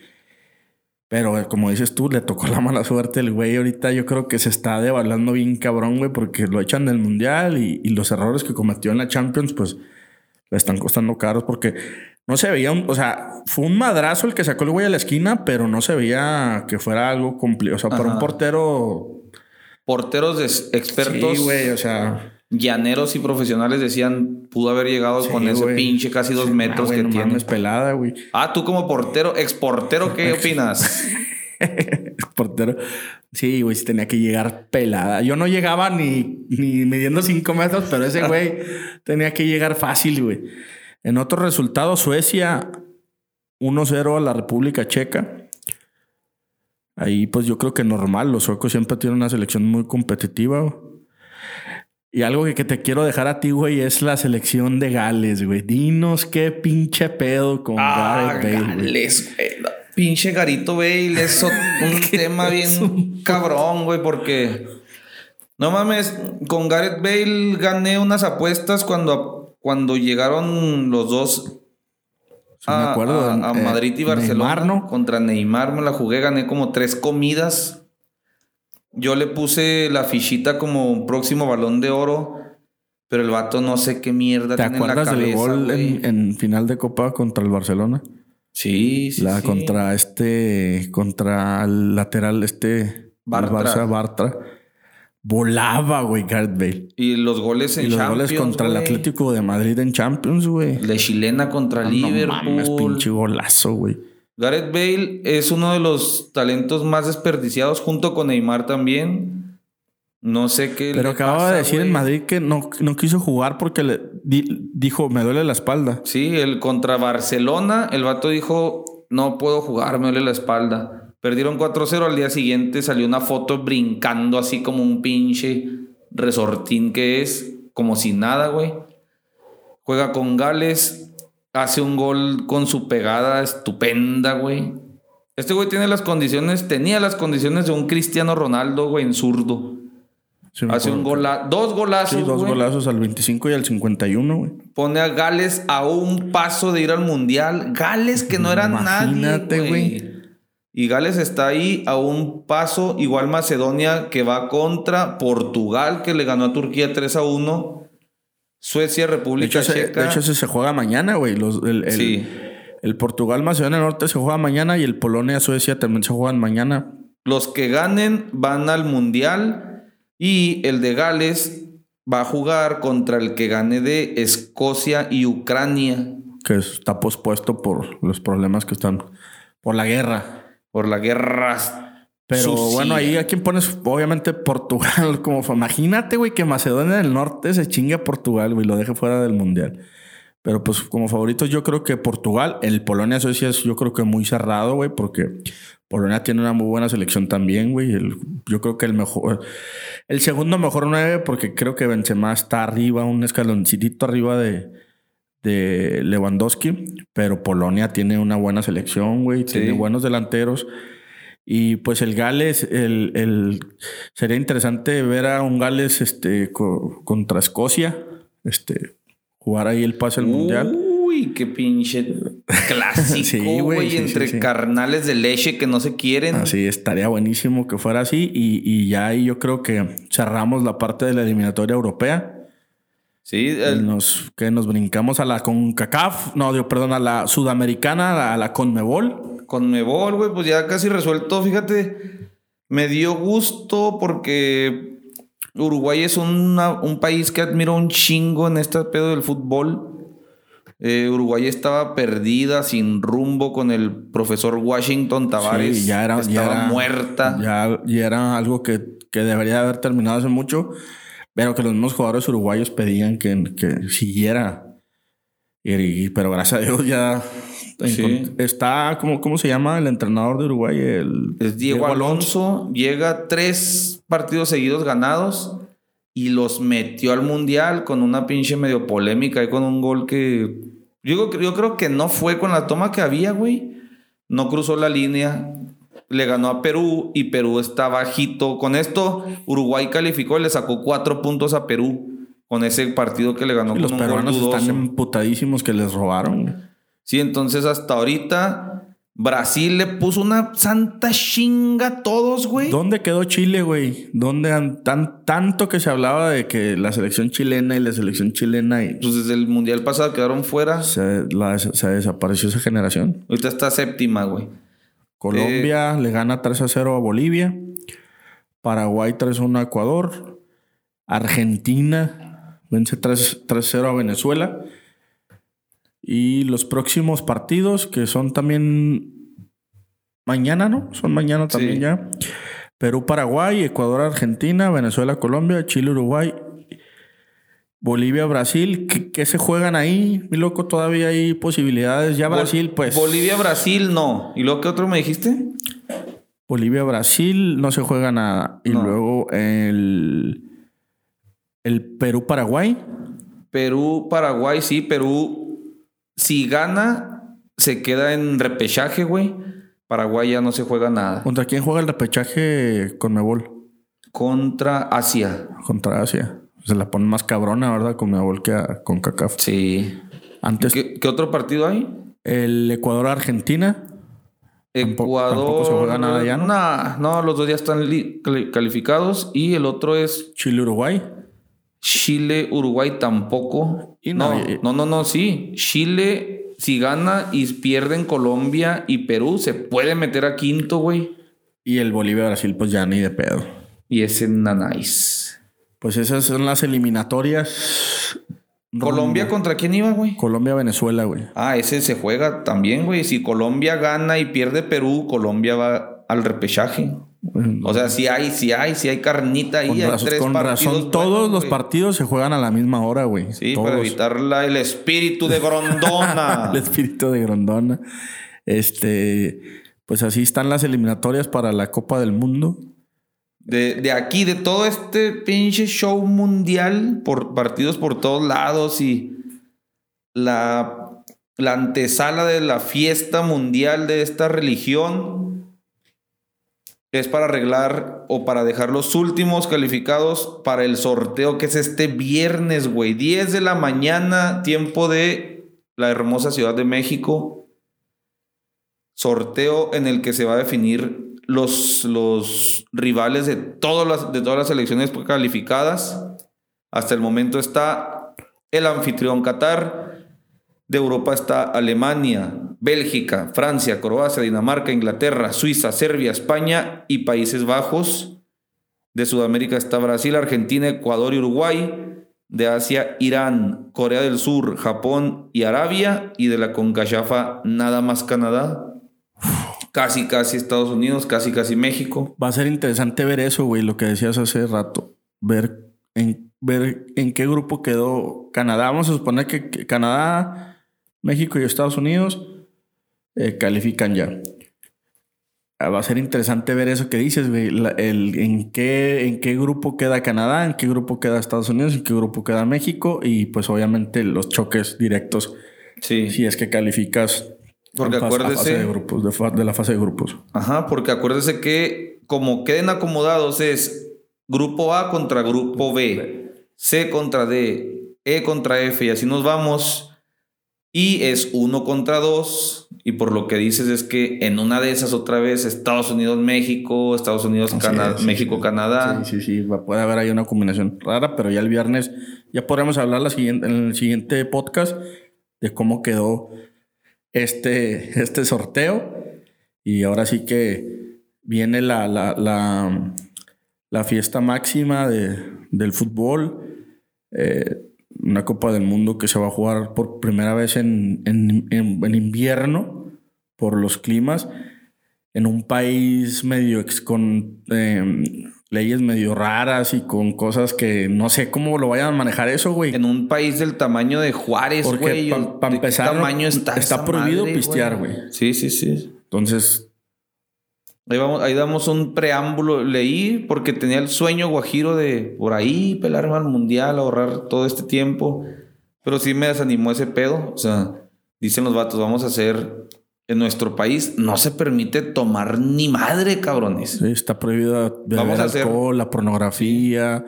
Pero eh, como dices tú, le tocó la mala suerte el güey. Ahorita yo creo que se está devaluando bien cabrón, güey, porque lo echan del mundial y, y los errores que cometió en la Champions, pues le están costando caros porque no se veía, un- o sea, fue un madrazo el que sacó el güey a la esquina, pero no se veía que fuera algo complicado. O sea, para un portero. Porteros expertos, Sí, güey, o sea. llaneros y profesionales decían, pudo haber llegado sí, con ese pinche casi dos Sí, metros que no tiene. mames, pelada, güey. Ah, tú como portero, exportero, ¿qué opinas? portero. Sí, güey, sí tenía que llegar pelada. Yo no llegaba ni, ni midiendo cinco metros, pero ese güey tenía que llegar fácil, güey. En otro resultado, Suecia 1-0 a la República Checa. Ahí, pues yo creo que normal. Los suecos siempre tienen una selección muy competitiva. güey. Y algo que, que te quiero dejar a ti, güey, es la selección de Gales, güey. Dinos qué pinche pedo con Ah, Gareth Bale. Gales, güey. Pinche Garito Bale es un tema bien cabrón, güey, porque no mames, con Gareth Bale gané unas apuestas cuando, cuando llegaron los dos Sí, me a, acuerdo, a- a eh, Madrid y Barcelona. Neymar, ¿no? Contra Neymar me la jugué, gané como tres comidas. Yo le puse la fichita como próximo balón de oro, pero el vato no sé qué mierda ¿Te tiene en la acuerdas del cabeza, gol en, en final de Copa contra el Barcelona? Sí, sí, la sí. contra este, contra el lateral este, el Bartra. Barça Bartra. Volaba, güey, Gareth Bale. Y los goles en Y los goles contra el. Atlético de Madrid en Champions, güey. De chilena contra Ah, No Liverpool. mames, pinche golazo, güey. Gareth Bale es uno de los talentos más desperdiciados junto con Neymar también. No sé qué. Pero le acababa pasa, de decir en Madrid que no, no quiso jugar porque le di- dijo, me duele la espalda. Sí, el contra Barcelona, el vato dijo, no puedo jugar, me duele la espalda. Perdieron 4-0, al día siguiente salió una foto brincando así como un pinche resortín que es, como si nada, güey. Juega con Gales, hace un gol con su pegada estupenda, güey. Este güey tiene las condiciones, tenía las condiciones de un Cristiano Ronaldo, güey, en zurdo. Sí, Hace un gola, dos golazos. Sí, dos güey. golazos al 25 y al 51, güey. Pone a Gales a un paso de ir al mundial. Gales que no era Imagínate, nadie, güey. güey. Y Gales está ahí a un paso, igual Macedonia que va contra Portugal que le ganó a Turquía 3 a 1. Suecia, De República hecho, Checa. de hecho, ese se juega mañana, güey. El, el, Sí. el Portugal, Macedonia del Norte se juega mañana y el Polonia, Suecia también se juegan mañana. Los que ganen van al mundial y el de Gales va a jugar contra el que gane de Escocia y Ucrania Que está pospuesto por los problemas que están por la guerra. Por la guerra. Pero sucia. bueno, ahí a quién pones, obviamente Portugal como Imagínate, güey, que Macedonia del Norte se chingue a Portugal, güey, lo deje fuera del mundial. Pero pues como favoritos yo creo que Portugal, el Polonia Suecia es yo creo que muy cerrado, güey, porque Polonia tiene una muy buena selección también, güey. El- yo creo que el mejor, el segundo mejor nueve, porque creo que Benzema está arriba, un escaloncito arriba de, de Lewandowski, pero Polonia tiene una buena selección, güey, Sí. tiene buenos delanteros. Y pues el Gales, el, el- sería interesante ver a un Gales este, co- contra Escocia, este, jugar ahí el pase al mundial. Uy, qué pinche clásico, Sí, güey, sí, entre sí. carnales de leche que no se quieren. Así estaría buenísimo que fuera así. Y, y ya ahí yo creo que cerramos la parte de la eliminatoria europea. Sí, el- nos, que nos brincamos a la CONCACAF, no, digo, perdón, a la Sudamericana, a la CONMEBOL. con Mebol, güey, pues ya casi resuelto. Fíjate, me dio gusto porque Uruguay es una- un país que admiro un chingo en este pedo del fútbol. Eh, Uruguay estaba perdida, sin rumbo, con el profesor Washington Tavares. Sí, ya era, ya estaba era- muerta. Ya, ya era algo que, que debería haber terminado hace mucho, pero que los mismos jugadores uruguayos pedían que, que siguiera. Y, pero gracias a Dios ya Sí. está, ¿cómo, ¿cómo se llama el entrenador de Uruguay? El, Es Diego Alonso, llega tres partidos seguidos ganados y los metió al mundial con una pinche medio polémica y con un gol que yo, yo creo que no fue con la toma que había, güey. No cruzó la línea, le ganó a Perú y Perú está bajito. Con esto, Uruguay calificó y le sacó cuatro puntos a Perú con ese partido que le ganó Y los con un gol peruanos están emputadísimos que les robaron. Sí, entonces hasta ahorita Brasil le puso una santa chinga a todos, güey. ¿Dónde quedó Chile, güey? ¿Dónde han- tan, tanto que se hablaba de que la selección chilena y la selección chilena y Pues desde el mundial pasado quedaron fuera. se, la- se desapareció esa generación? Ahorita está séptima, güey. Colombia le gana 3 a 0 a Bolivia. Paraguay 3 a 1 a Ecuador. Argentina vence 3 3 0 a Venezuela. Y los próximos partidos, que son también mañana, ¿no? Son mañana también Sí. ya. Perú, Paraguay, Ecuador, Argentina, Venezuela, Colombia, Chile, Uruguay, Bolivia, Brasil. ¿Qué, qué se juegan ahí? Mi loco, todavía hay posibilidades. Ya Brasil, Bol- pues. Bolivia, Brasil, no. ¿Y luego qué otro me dijiste? Bolivia, Brasil, no se juega nada. Y No. luego el, el Perú, Paraguay. Perú, Paraguay, sí. Perú, si gana, se queda en repechaje, güey. Paraguay ya no se juega nada. ¿Contra quién juega el repechaje con Mebol? Contra Asia. Contra Asia. Se la pone más cabrona, ¿verdad? Con Mebol que a- con CACAF. Sí. Antes ¿Qué, qué otro partido hay? el Ecuador-Argentina. Ecuador. tampoco se juega nada ya, ¿no? Nah, no, los dos ya están li- cali- calificados. Y el otro es Chile-Uruguay. Chile, Uruguay tampoco. Y no, no, no, no, no, sí. Chile, si gana y pierden Colombia y Perú, se puede meter a quinto, güey. Y el Bolivia-Brasil, pues ya ni de pedo. Y ese Nanais. Pues esas son las eliminatorias. ¿Colombia contra quién iba, güey? Colombia-Venezuela, güey. Ah, ese se juega también, güey. Si Colombia gana y pierde Perú, Colombia va al repechaje. O sea, si hay, si hay, si hay carnita ahí, Con, hay razón, tres con partidos razón, todos buenos, los partidos se juegan a la misma hora, güey. Sí, Todos. para evitar la- el espíritu de Grondona. El espíritu de Grondona. Este, pues así están las eliminatorias para la Copa del Mundo. De, de aquí, de todo este pinche show mundial, por partidos por todos lados y la, la antesala de la fiesta mundial de esta religión, es para arreglar o para dejar los últimos calificados para el sorteo que es este viernes, güey. 10 de la mañana, tiempo de la hermosa Ciudad de México. Sorteo en el que se va a definir los, los rivales de todas, las, de todas las selecciones calificadas. Hasta el momento está el anfitrión Qatar. De Europa está Alemania, Bélgica, Francia, Croacia, Dinamarca, Inglaterra, Suiza, Serbia, España y Países Bajos. De Sudamérica está Brasil, Argentina, Ecuador y Uruguay. De Asia, Irán, Corea del Sur, Japón y Arabia. Y de la CONCACHAFA, nada más Canadá. Casi, casi Estados Unidos, casi, casi México. Va a ser interesante ver eso, güey, lo que decías hace rato. Ver en, ver en qué grupo quedó Canadá. Vamos a suponer que, que Canadá, México y Estados Unidos eh, califican ya. Ah, Va a ser interesante ver eso que dices, güey. La- el, en, qué, en qué grupo queda Canadá, en qué grupo queda Estados Unidos, en qué grupo queda México y pues obviamente los choques directos Sí. si es que calificas Porque acuérdese- fase de, grupos, de, fa- de la fase de grupos. Ajá, porque acuérdese que como queden acomodados es grupo A contra grupo B, C contra D, E contra F y así nos vamos. Y es uno contra dos. Y por lo que dices es que en una de esas otra vez Estados Unidos, México, Estados Unidos, Cana- es, México, sí. Canadá. Sí, sí, sí. Puede haber ahí una combinación rara, pero ya el viernes ya podremos hablar la siguiente, en el siguiente podcast de cómo quedó este, este sorteo. Y ahora sí que viene la, la, la, la fiesta máxima de, del fútbol. Eh, una Copa del Mundo que se va a jugar por primera vez en, en- en- invierno por los climas en un país medio ex- eh, leyes medio raras y con cosas que no sé cómo lo vayan a manejar eso, güey. En un país del tamaño de Juárez, Porque güey. pa- ¿de pa qué empezar, tamaño está, está prohibido madre, pistear, güey. Sí, sí, sí. Entonces, Ahí, vamos, ahí damos un preámbulo. Leí porque tenía el sueño guajiro de por ahí pelarme al mundial, ahorrar todo este tiempo. Pero sí me desanimó ese pedo. O sea, dicen los vatos, vamos a hacer en nuestro país. No se permite tomar ni madre, cabrones. sí, está prohibido beber Vamos a hacer- alcohol, la pornografía,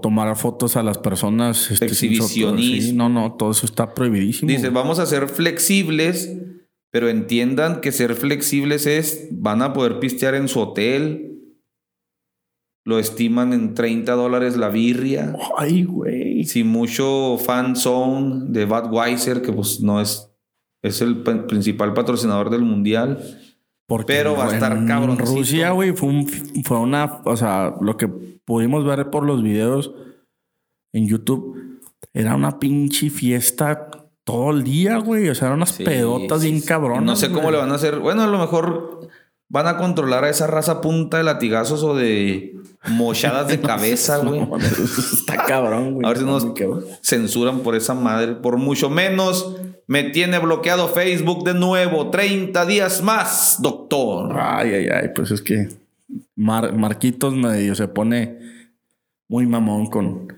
tomar fotos a las personas. este, Exhibicionismo. sí, no, no, todo eso está prohibidísimo. Dice, vamos a ser flexibles, pero entiendan que ser flexibles es, van a poder pistear en su hotel. Lo estiman en 30 dólares la birria. Ay, güey. sin mucho fan zone de Budweiser, que pues no es, es el pa- principal patrocinador del mundial. Porque Pero va a estar en cabroncito. Rusia, güey, fue, un- fue una. O sea, lo que pudimos ver por los videos en YouTube era una pinche fiesta todo el día, güey. O sea, eran unas Sí, pedotas sí, bien cabronas. No sé cómo güey. le van a hacer. Bueno, a lo mejor van a controlar a esa raza punta de latigazos o de mochadas de cabeza, güey. No, está cabrón, güey. A ver si nos censuran por esa madre. Por mucho menos, me tiene bloqueado Facebook de nuevo. 30 días más, doctor. Ay, ay, ay. Pues es que Mar- Marquitos medio se pone muy mamón con,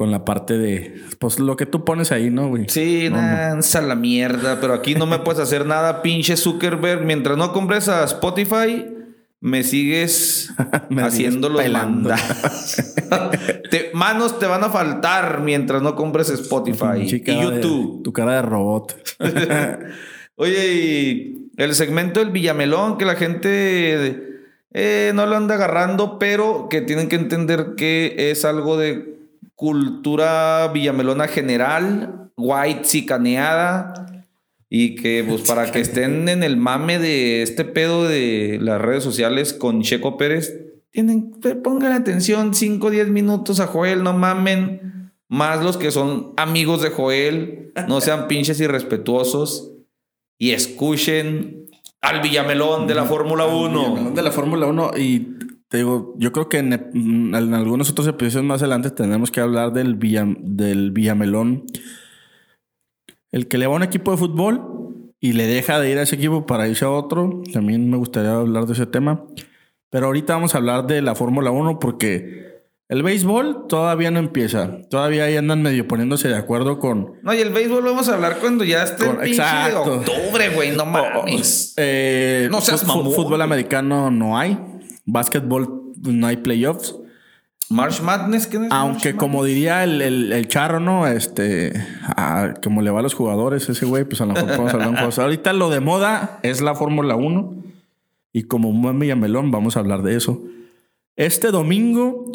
con la parte de. Pues lo que tú pones ahí, ¿no, güey? Sí, No, nanza la mierda, pero aquí no me puedes hacer nada, pinche Zuckerberg. Mientras no compres a Spotify, me sigues Me haciendo los mandados. Te- manos te van a faltar mientras no compres Spotify y de- YouTube. tu cara de robot. Oye, y el segmento del Villamelón, que la gente eh, no lo anda agarrando, pero que tienen que entender que es algo de cultura villamelona general, white cicaneada, y que pues para que estén en el mame de este pedo de las redes sociales con Checo Pérez, tienen, pongan atención 5 o 10 minutos a Joel, no mamen. Más los que son amigos de Joel, no sean pinches irrespetuosos y escuchen al Villamelón de la Fórmula 1. De la Fórmula 1 y te digo, yo creo que en, en algunos otros episodios más adelante tendremos que hablar del, Villa, del Villamelón. El que le va a un equipo de fútbol y le deja de ir a ese equipo para irse a otro. También me gustaría hablar de ese tema. Pero ahorita vamos a hablar de la Fórmula 1 porque el béisbol todavía no empieza. Todavía ahí andan medio poniéndose de acuerdo con... No, y el béisbol lo vamos a hablar cuando ya esté el Con- pinche de exacto. octubre, güey, no mames. Eh, No seas mamón. Fútbol americano no hay. Básquetbol no hay playoffs. March Madness, ¿qué es Aunque March como diría el, el, el charro, ¿no? Este, a- como le va a los jugadores ese güey, pues a lo mejor podemos hablar un poco. Ahorita lo de moda es la Fórmula 1 y como un buen Villamelón vamos a hablar de eso. Este domingo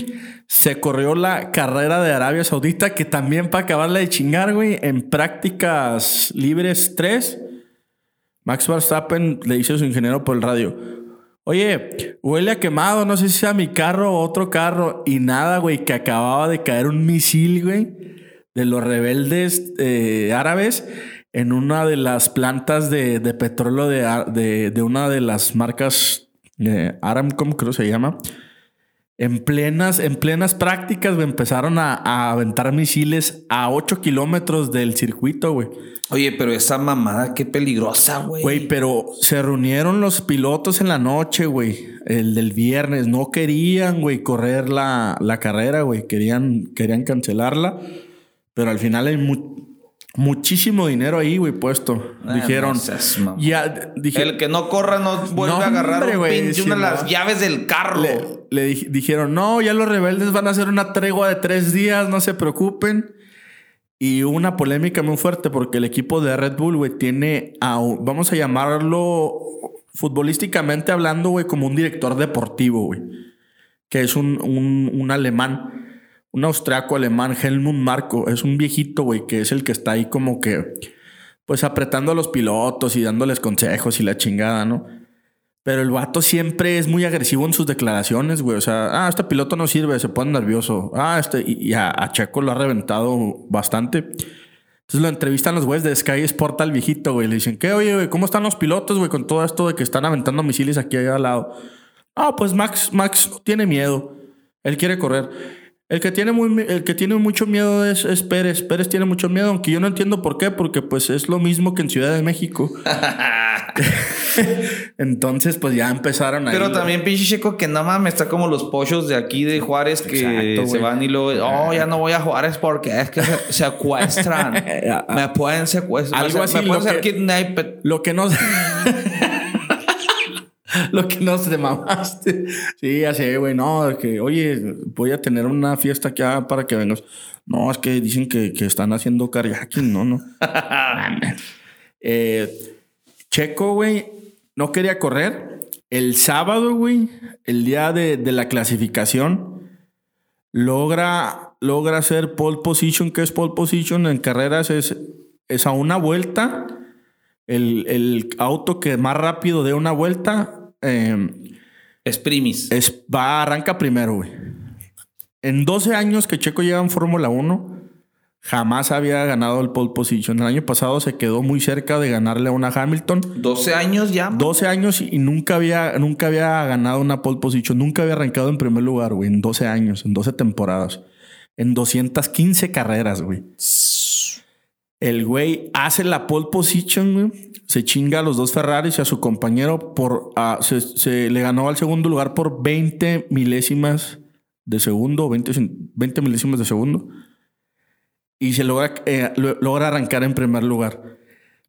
se corrió la carrera de Arabia Saudita que también para acabarla de chingar, güey, en prácticas libres 3, Max Verstappen le dice a su ingeniero por el radio, Oye, huele a quemado, no sé si sea mi carro o otro carro. Y nada, güey, que acababa de caer un misil, güey, de los rebeldes eh, árabes en una de las plantas de, petróleo de- de una de las marcas eh, Aramcom, creo que se llama. En plenas, en plenas prácticas, güey, empezaron a, a aventar misiles a 8 kilómetros del circuito, güey. Oye, pero esa mamada, qué peligrosa, güey. Güey, pero se reunieron los pilotos en la noche, güey. El del viernes. No querían, güey, correr la, la carrera, güey. Querían, querían cancelarla. Pero al final hay mu- muchísimo dinero ahí, güey, puesto. Ah, Dijeron. no ya, dije, El que no corra no vuelve No, a agarrar hombre, un güey, pinche sí, una de no. las llaves del carro. le, le dij- dijeron, no, ya los rebeldes van a hacer una tregua de tres días, no se preocupen. Y hubo una polémica muy fuerte porque el equipo de Red Bull, güey, tiene, a vamos a llamarlo futbolísticamente hablando, güey, como un director deportivo, güey. Que es un, un, un alemán, un austriaco alemán, Helmut Marko. Es un viejito, güey, que es el que está ahí como que, pues apretando a los pilotos y dándoles consejos y la chingada, ¿no? Pero el vato siempre es muy agresivo en sus declaraciones, güey. O sea, ah, este piloto no sirve, se pone nervioso. Ah, este. Y, y a, a Checo lo ha reventado bastante. Entonces lo entrevistan los güeyes de Sky Sport al viejito, güey. Le dicen, ¿qué, oye, güey? ¿Cómo están los pilotos, güey? Con todo esto de que están aventando misiles aquí allá al lado. Ah, pues Max, Max tiene miedo. Él quiere correr. El que tiene, muy, el que tiene mucho miedo es, es Pérez. Pérez tiene mucho miedo, aunque yo no entiendo por qué, porque pues es lo mismo que en Ciudad de México. Entonces, pues ya empezaron a Pero también pinche Checo que no mames, está como los pochos de aquí de Juárez que Exacto, se van y luego, oh, ya no voy a Juárez porque es que se secuestran. me pueden secuestrar. Algo me así, pueden lo hacer que- kidnapped. Lo que no. Lo que no se mamaste. Sí, ya sé, güey. No, de que, oye, voy a tener una fiesta aquí ah, para que vengas. No, es que dicen que, que están haciendo kayaking. No, no. Eh, Checo, güey, no quería correr. El sábado, güey, el día de, de la clasificación, logra, logra hacer pole position. ¿Qué es pole position en carreras? Es, es a una vuelta. El, el auto que más rápido de una vuelta eh, Es primis. es, va, arranca primero, güey. En 12 años que Checo lleva en Fórmula 1, jamás había ganado el pole position. El año pasado se quedó muy cerca de ganarle a una Hamilton. 12 años ya. 12 años y nunca había, nunca había ganado una pole position. Nunca había arrancado en primer lugar, güey. En 12 años, en 12 temporadas. En 215 carreras, güey. El güey hace la pole position. Se chinga a los dos Ferraris y a su compañero por... ah, se, le ganó al segundo lugar por 20 milésimas de segundo, 20, cen- 20 milésimas de segundo. Y se logra, eh, lo- logra arrancar en primer lugar.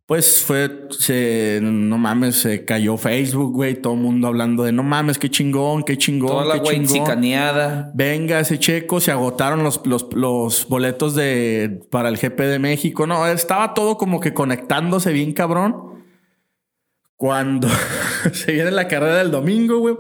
Pues fue, se, no mames, se cayó Facebook, güey. Todo el mundo hablando de no mames, qué chingón, qué chingón, Toda la güey chingón. cicaneada. Venga, ese checo, se agotaron los, los, los boletos de, para el GP de México. No, estaba todo como que conectándose bien cabrón. Cuando se viene la carrera del domingo, güey,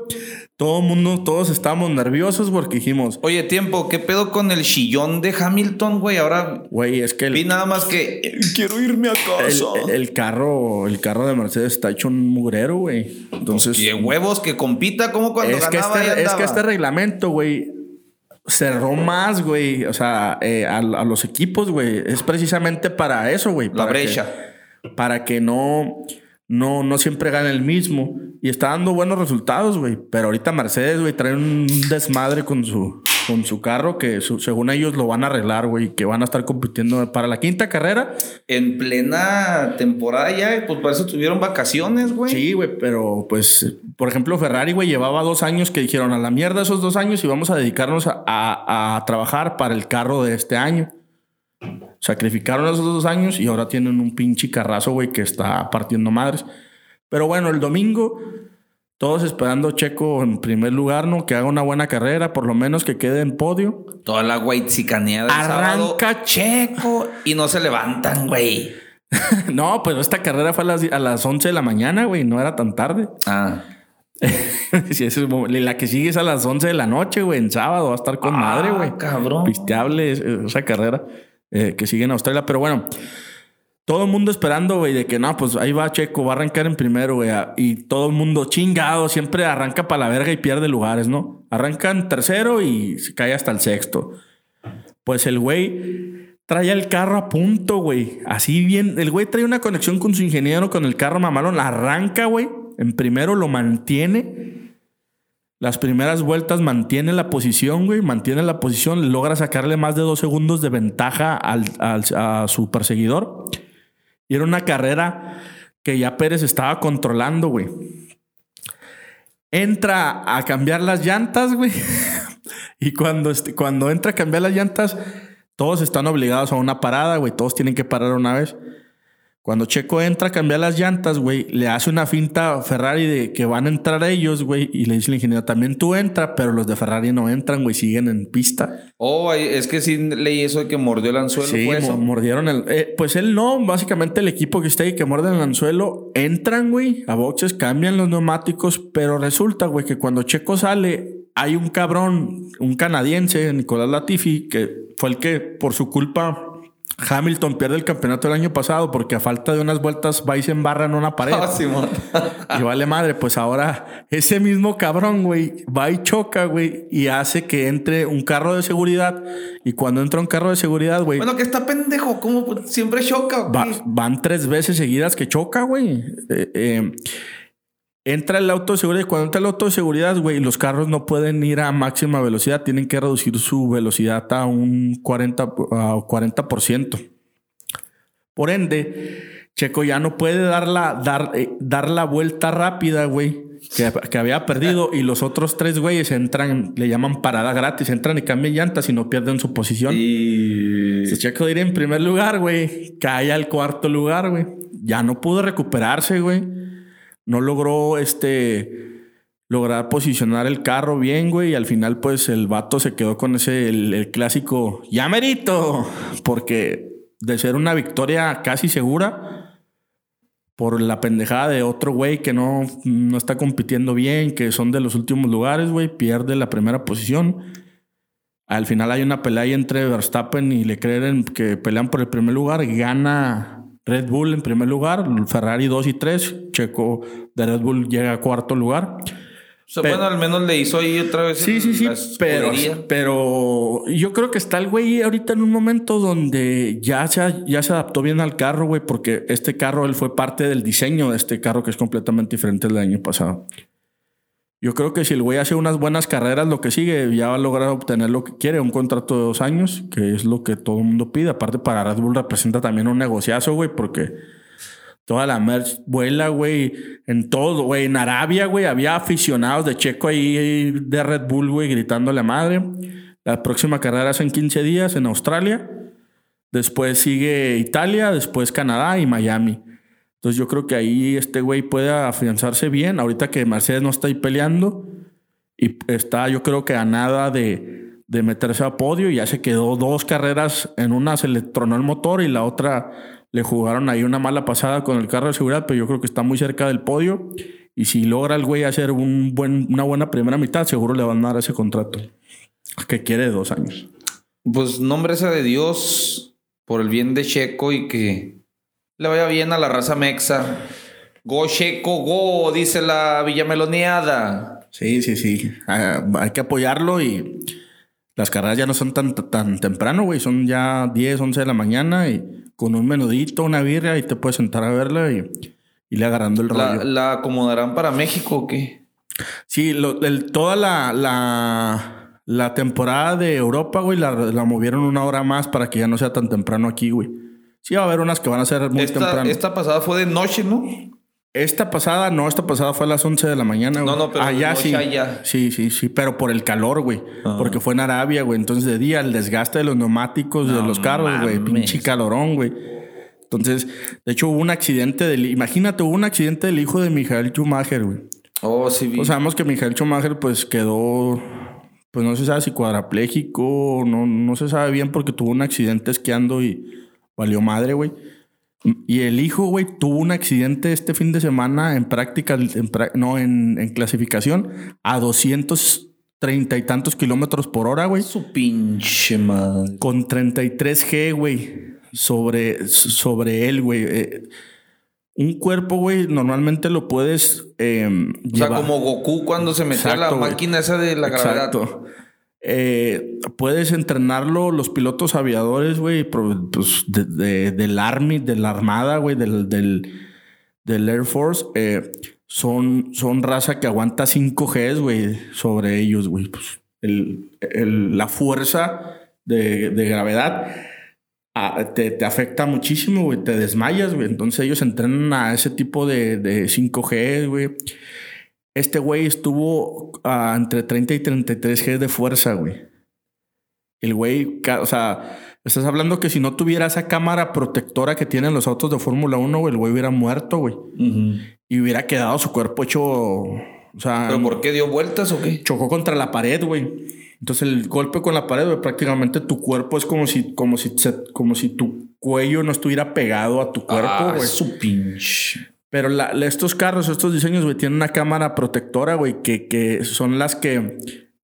todo el mundo, todos estábamos nerviosos porque dijimos, Oye, tiempo, ¿qué pedo con el chillón de Hamilton, güey? Ahora güey, es que vi nada más que "Eh, quiero irme a casa. el, el carro, el carro de Mercedes está hecho un mugrero, güey. Entonces, y huevos que compita como cuando es que, ganaba y este, es que este reglamento, güey, cerró más, güey. O sea, eh, a, a los equipos, güey. Es precisamente para eso, güey. La que- brecha. para que no, no, no siempre gane el mismo. Y está dando buenos resultados, güey. Pero ahorita Mercedes, güey, trae un desmadre con su, con su carro que su- según ellos lo van a arreglar, güey. Que van a estar compitiendo para la quinta carrera. En plena temporada ya, pues por eso tuvieron vacaciones, güey. Sí, güey, pero pues, por ejemplo, Ferrari, güey, llevaba dos años que dijeron a la mierda esos dos años y vamos a dedicarnos a, a- a trabajar para el carro de este año. Sacrificaron esos dos años y ahora tienen un pinche carrazo, güey, que está partiendo madres. Pero bueno, el domingo Todos esperando Checo en primer lugar, ¿no? Que haga una buena carrera, por lo menos que quede en podio. Toda la güey cicaneada del sábado. Arranca Checo. Y no se levantan, güey. no, pero esta carrera fue a las, a las 11 de la mañana, güey. No era tan tarde. Ah. La que sigue es a las 11 de la noche, güey. En sábado va a estar con Ah, madre, güey. cabrón. Pisteable es- esa carrera eh, que sigue en Australia. Pero bueno, todo el mundo esperando, güey, de que no, pues ahí va Checo, va a arrancar en primero, güey. Y todo el mundo chingado, siempre arranca para la verga y pierde lugares, ¿no? Arranca en tercero y se cae hasta el sexto. Pues el güey trae el carro a punto, güey. Así bien. El güey trae una conexión con su ingeniero, con el carro mamalón. Arranca, güey. En primero lo mantiene. Las primeras vueltas mantiene la posición, güey. Mantiene la posición. Logra sacarle más de dos segundos de ventaja al, al- a su perseguidor. Y era una carrera que ya Pérez estaba controlando, güey. Entra a cambiar las llantas, güey. y cuando, este- cuando entra a cambiar las llantas, todos están obligados a una parada, güey. Todos tienen que parar una vez. Cuando Checo entra a cambiar las llantas, güey, le hace una finta a Ferrari de que van a entrar ellos, güey, y le dice el ingeniero, también tú entra, pero los de Ferrari no entran, güey, siguen en pista. Oh, es que sí leí eso de que mordió el anzuelo. Sí, fue mo- eso. mordieron el... eh, pues él no, básicamente el equipo que está ahí que muerden el anzuelo, entran, güey, a boxes, cambian los neumáticos, pero resulta, güey, que cuando Checo sale, hay un cabrón, un canadiense, Nicolás Latifi, que fue el que por su culpa... Hamilton pierde el campeonato el año pasado porque a falta de unas vueltas va y se embarra en una pared. Ah. Y vale madre, pues ahora ese mismo cabrón, güey, va y choca, güey, y hace que entre un carro de seguridad. Y cuando entra un carro de seguridad, güey, bueno, que está pendejo. ¿Cómo siempre choca? va- van tres veces seguidas que choca, güey. Eh, eh, entra el auto de seguridad y cuando entra el auto de seguridad, güey, los carros no pueden ir a máxima velocidad, tienen que reducir su velocidad a un 40, a 40%. Por ende, Checo ya no puede dar la, dar, eh, dar la vuelta rápida, güey, que, que había perdido. Y los otros tres güeyes entran, le llaman parada gratis, entran y cambian llantas y no pierden su posición. Y... Se Checo de ir en primer lugar, güey. Cae al cuarto lugar, güey. Ya no pudo recuperarse, güey. No logró este lograr posicionar el carro bien, güey. Y al final, pues, el vato se quedó con ese, el, clásico, ya. Porque de ser una victoria casi segura, por la pendejada de otro güey que no, no está compitiendo bien, que son de los últimos lugares, güey, pierde la primera posición. Al final hay una pelea ahí entre Verstappen y Leclerc que pelean por el primer lugar. Gana Red Bull en primer lugar, Ferrari 2 y 3. Checo de Red Bull llega a cuarto lugar. O sea, Pero- bueno, al menos le hizo ahí otra vez. Sí, sí, sí. Pero, pero yo creo que está el güey ahorita en un momento donde ya se, ya se adaptó bien al carro, güey, porque este carro, él fue parte del diseño de este carro que es completamente diferente al del año pasado. Yo creo que si el güey hace unas buenas carreras, lo que sigue, ya va a lograr obtener lo que quiere, un contrato de dos años, que es lo que todo el mundo pide. Aparte, para Red Bull representa también un negociazo, güey, porque toda la merch vuela, güey, en todo, güey. En Arabia, güey, había aficionados de Checo ahí de Red Bull, güey, gritándole a madre. La próxima carrera es en 15 días en Australia. Después sigue Italia, después Canadá y Miami. Entonces yo creo que ahí este güey puede afianzarse bien. Ahorita que Mercedes no está ahí peleando y está yo creo que a nada de, meterse a podio. Ya se quedó dos carreras. En una se le tronó el motor y la otra le jugaron ahí una mala pasada con el carro de seguridad, pero yo creo que está muy cerca del podio. Y si logra el güey hacer un buen, una buena primera mitad, seguro le van a dar ese contrato. Que quiere dos años. Pues nómbrese de Dios por el bien de Checo y que le vaya bien a la raza mexa. Go Checo, go, dice la Villameloneada. Sí, sí, sí. Ah, hay que apoyarlo y las carreras ya no son tan, tan temprano, güey. Son ya 10, 11 de la mañana y con un menudito, una birria y te puedes sentar a verla y, y le agarrando el ¿La, rollo. la acomodarán para México o qué? Sí, lo- el- toda la, la, la temporada de Europa, güey, la, la movieron una hora más para que ya no sea tan temprano aquí, güey. Sí, va a haber unas que van a ser muy Esta, temprano. Esta, esta pasada fue de noche, ¿no? pasada, no, esta pasada fue a las 11 de la mañana, güey. No, no, pero de Allá noche sí. allá. Sí, sí, sí, pero por el calor, güey. Ah. Porque fue en Arabia, güey. Entonces, de día, el desgaste de los neumáticos de No los carros, güey. Pinche calorón, güey. Entonces, de hecho, hubo un accidente del. Imagínate, hubo un accidente del hijo de Michael Schumacher, güey. Oh, sí, vi. Pues sabemos que Michael Schumacher pues quedó, pues no se sabe si cuadrapléjico, no, no se sabe bien porque tuvo un accidente esquiando y valió madre, güey. Y el hijo, güey, tuvo un accidente este fin de semana en práctica, en no, en, en clasificación a 230 y tantos kilómetros por hora, güey. Su pinche madre. Con 33G, güey, sobre, sobre él, güey. Eh, un cuerpo, güey, normalmente lo puedes eh, O sea, como Goku cuando se metió a la máquina esa de la gravedad. Exacto. Eh, puedes entrenarlo los pilotos aviadores, güey, pues, de, de- del Army, de la Armada, güey, del, del, Air Force. eh, son, son raza que aguanta 5 Gs, güey, sobre ellos, güey. Pues, la fuerza de, de gravedad ah, te, te afecta muchísimo, güey. Te desmayas, güey. Entonces ellos entrenan a ese tipo de, de 5G, güey. Este güey estuvo ah, entre 30 y 33 G de fuerza, güey. El güey, o sea, estás hablando que si no tuviera esa cámara protectora que tienen los autos de Fórmula 1, güey, el güey hubiera muerto, güey. Y hubiera quedado su cuerpo hecho, o sea, ¿Pero por qué dio vueltas o qué? chocó contra la pared, güey. Entonces el golpe con la pared, güey, prácticamente tu cuerpo es como si, como si, como si tu cuello no estuviera pegado a tu cuerpo, Ah, güey. su pinche. Pero la- estos carros, estos diseños, güey, tienen una cámara protectora, güey, que, que son las que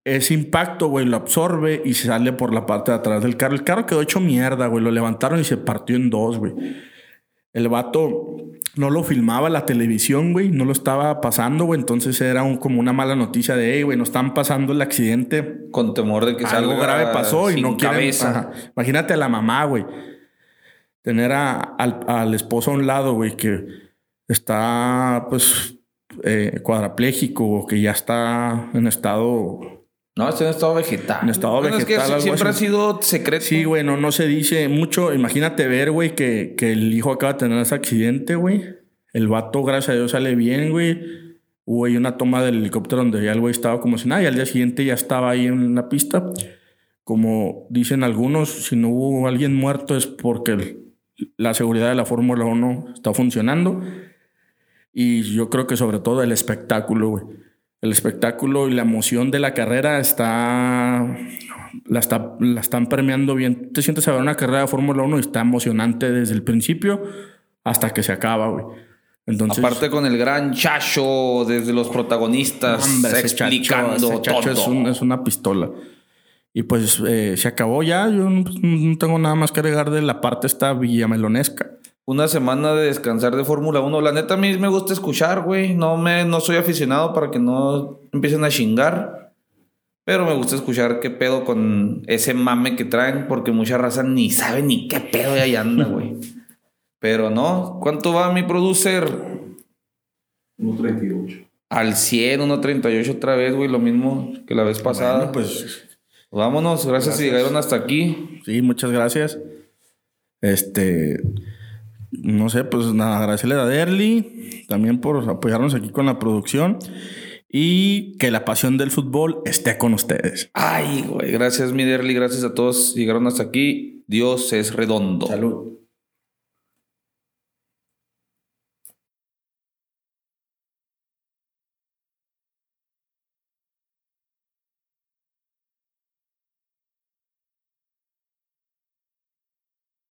ese impacto, güey, lo absorbe y se sale por la parte de atrás del carro. El carro quedó hecho mierda, güey. Lo levantaron y se partió en dos, güey. El vato no lo filmaba la televisión, güey. No lo estaba pasando, güey. Entonces era un, como una mala noticia de, hey, güey, nos están pasando el accidente. Con temor de que Algo grave pasó y no quieren... cabeza. Imagínate a la mamá, güey. Tener a- al, al esposo a un lado, güey, que está, pues, eh, cuadrapléjico o que ya está en estado... No, está en estado vegetal. En estado Bueno, es que vegetal, sí- algo siempre ha sido secreto. Sí, güey, no, no se dice mucho. Imagínate ver, güey, que, que el hijo acaba de tener ese accidente, güey. El vato, gracias a Dios, sale bien, güey. Hubo ahí una toma del helicóptero donde ya el güey estaba como si nada y al día siguiente ya estaba ahí en la pista. Como dicen algunos, si no hubo alguien muerto es porque la seguridad de la Fórmula 1 está funcionando. Y yo creo que sobre todo el espectáculo, güey. El espectáculo y la emoción de la carrera está la, está, la están premiando bien. Te sientes a ver una carrera de Fórmula 1 y está emocionante desde el principio hasta que se acaba, güey. Entonces, Aparte con el gran chacho desde los protagonistas hombre, ese chacho- explicando ese chacho es, un- es una pistola. Y pues eh, se acabó ya. Yo no, no tengo nada más que agregar de la parte esta villamelonesca. Una semana de descansar de Fórmula 1. La neta a mí me gusta escuchar, güey. No, me, no soy aficionado para que no empiecen a chingar. Pero me gusta escuchar qué pedo con ese mame que traen. Porque mucha raza ni sabe ni qué pedo y ahí anda, güey. Pero no. ¿Cuánto va mi producer? 1.38. Al 100, 1.38 otra vez, güey. Lo mismo que la vez pasada. Bueno, pues Vámonos. Gracias, si llegaron hasta aquí. sí, muchas gracias. Este, no sé, pues nada, agradecerle a Derly también por apoyarnos aquí con la producción y que la pasión del fútbol esté con ustedes. Ay, güey. Gracias, mi Derly. Gracias a todos. Llegaron hasta aquí. Dios es redondo. Salud.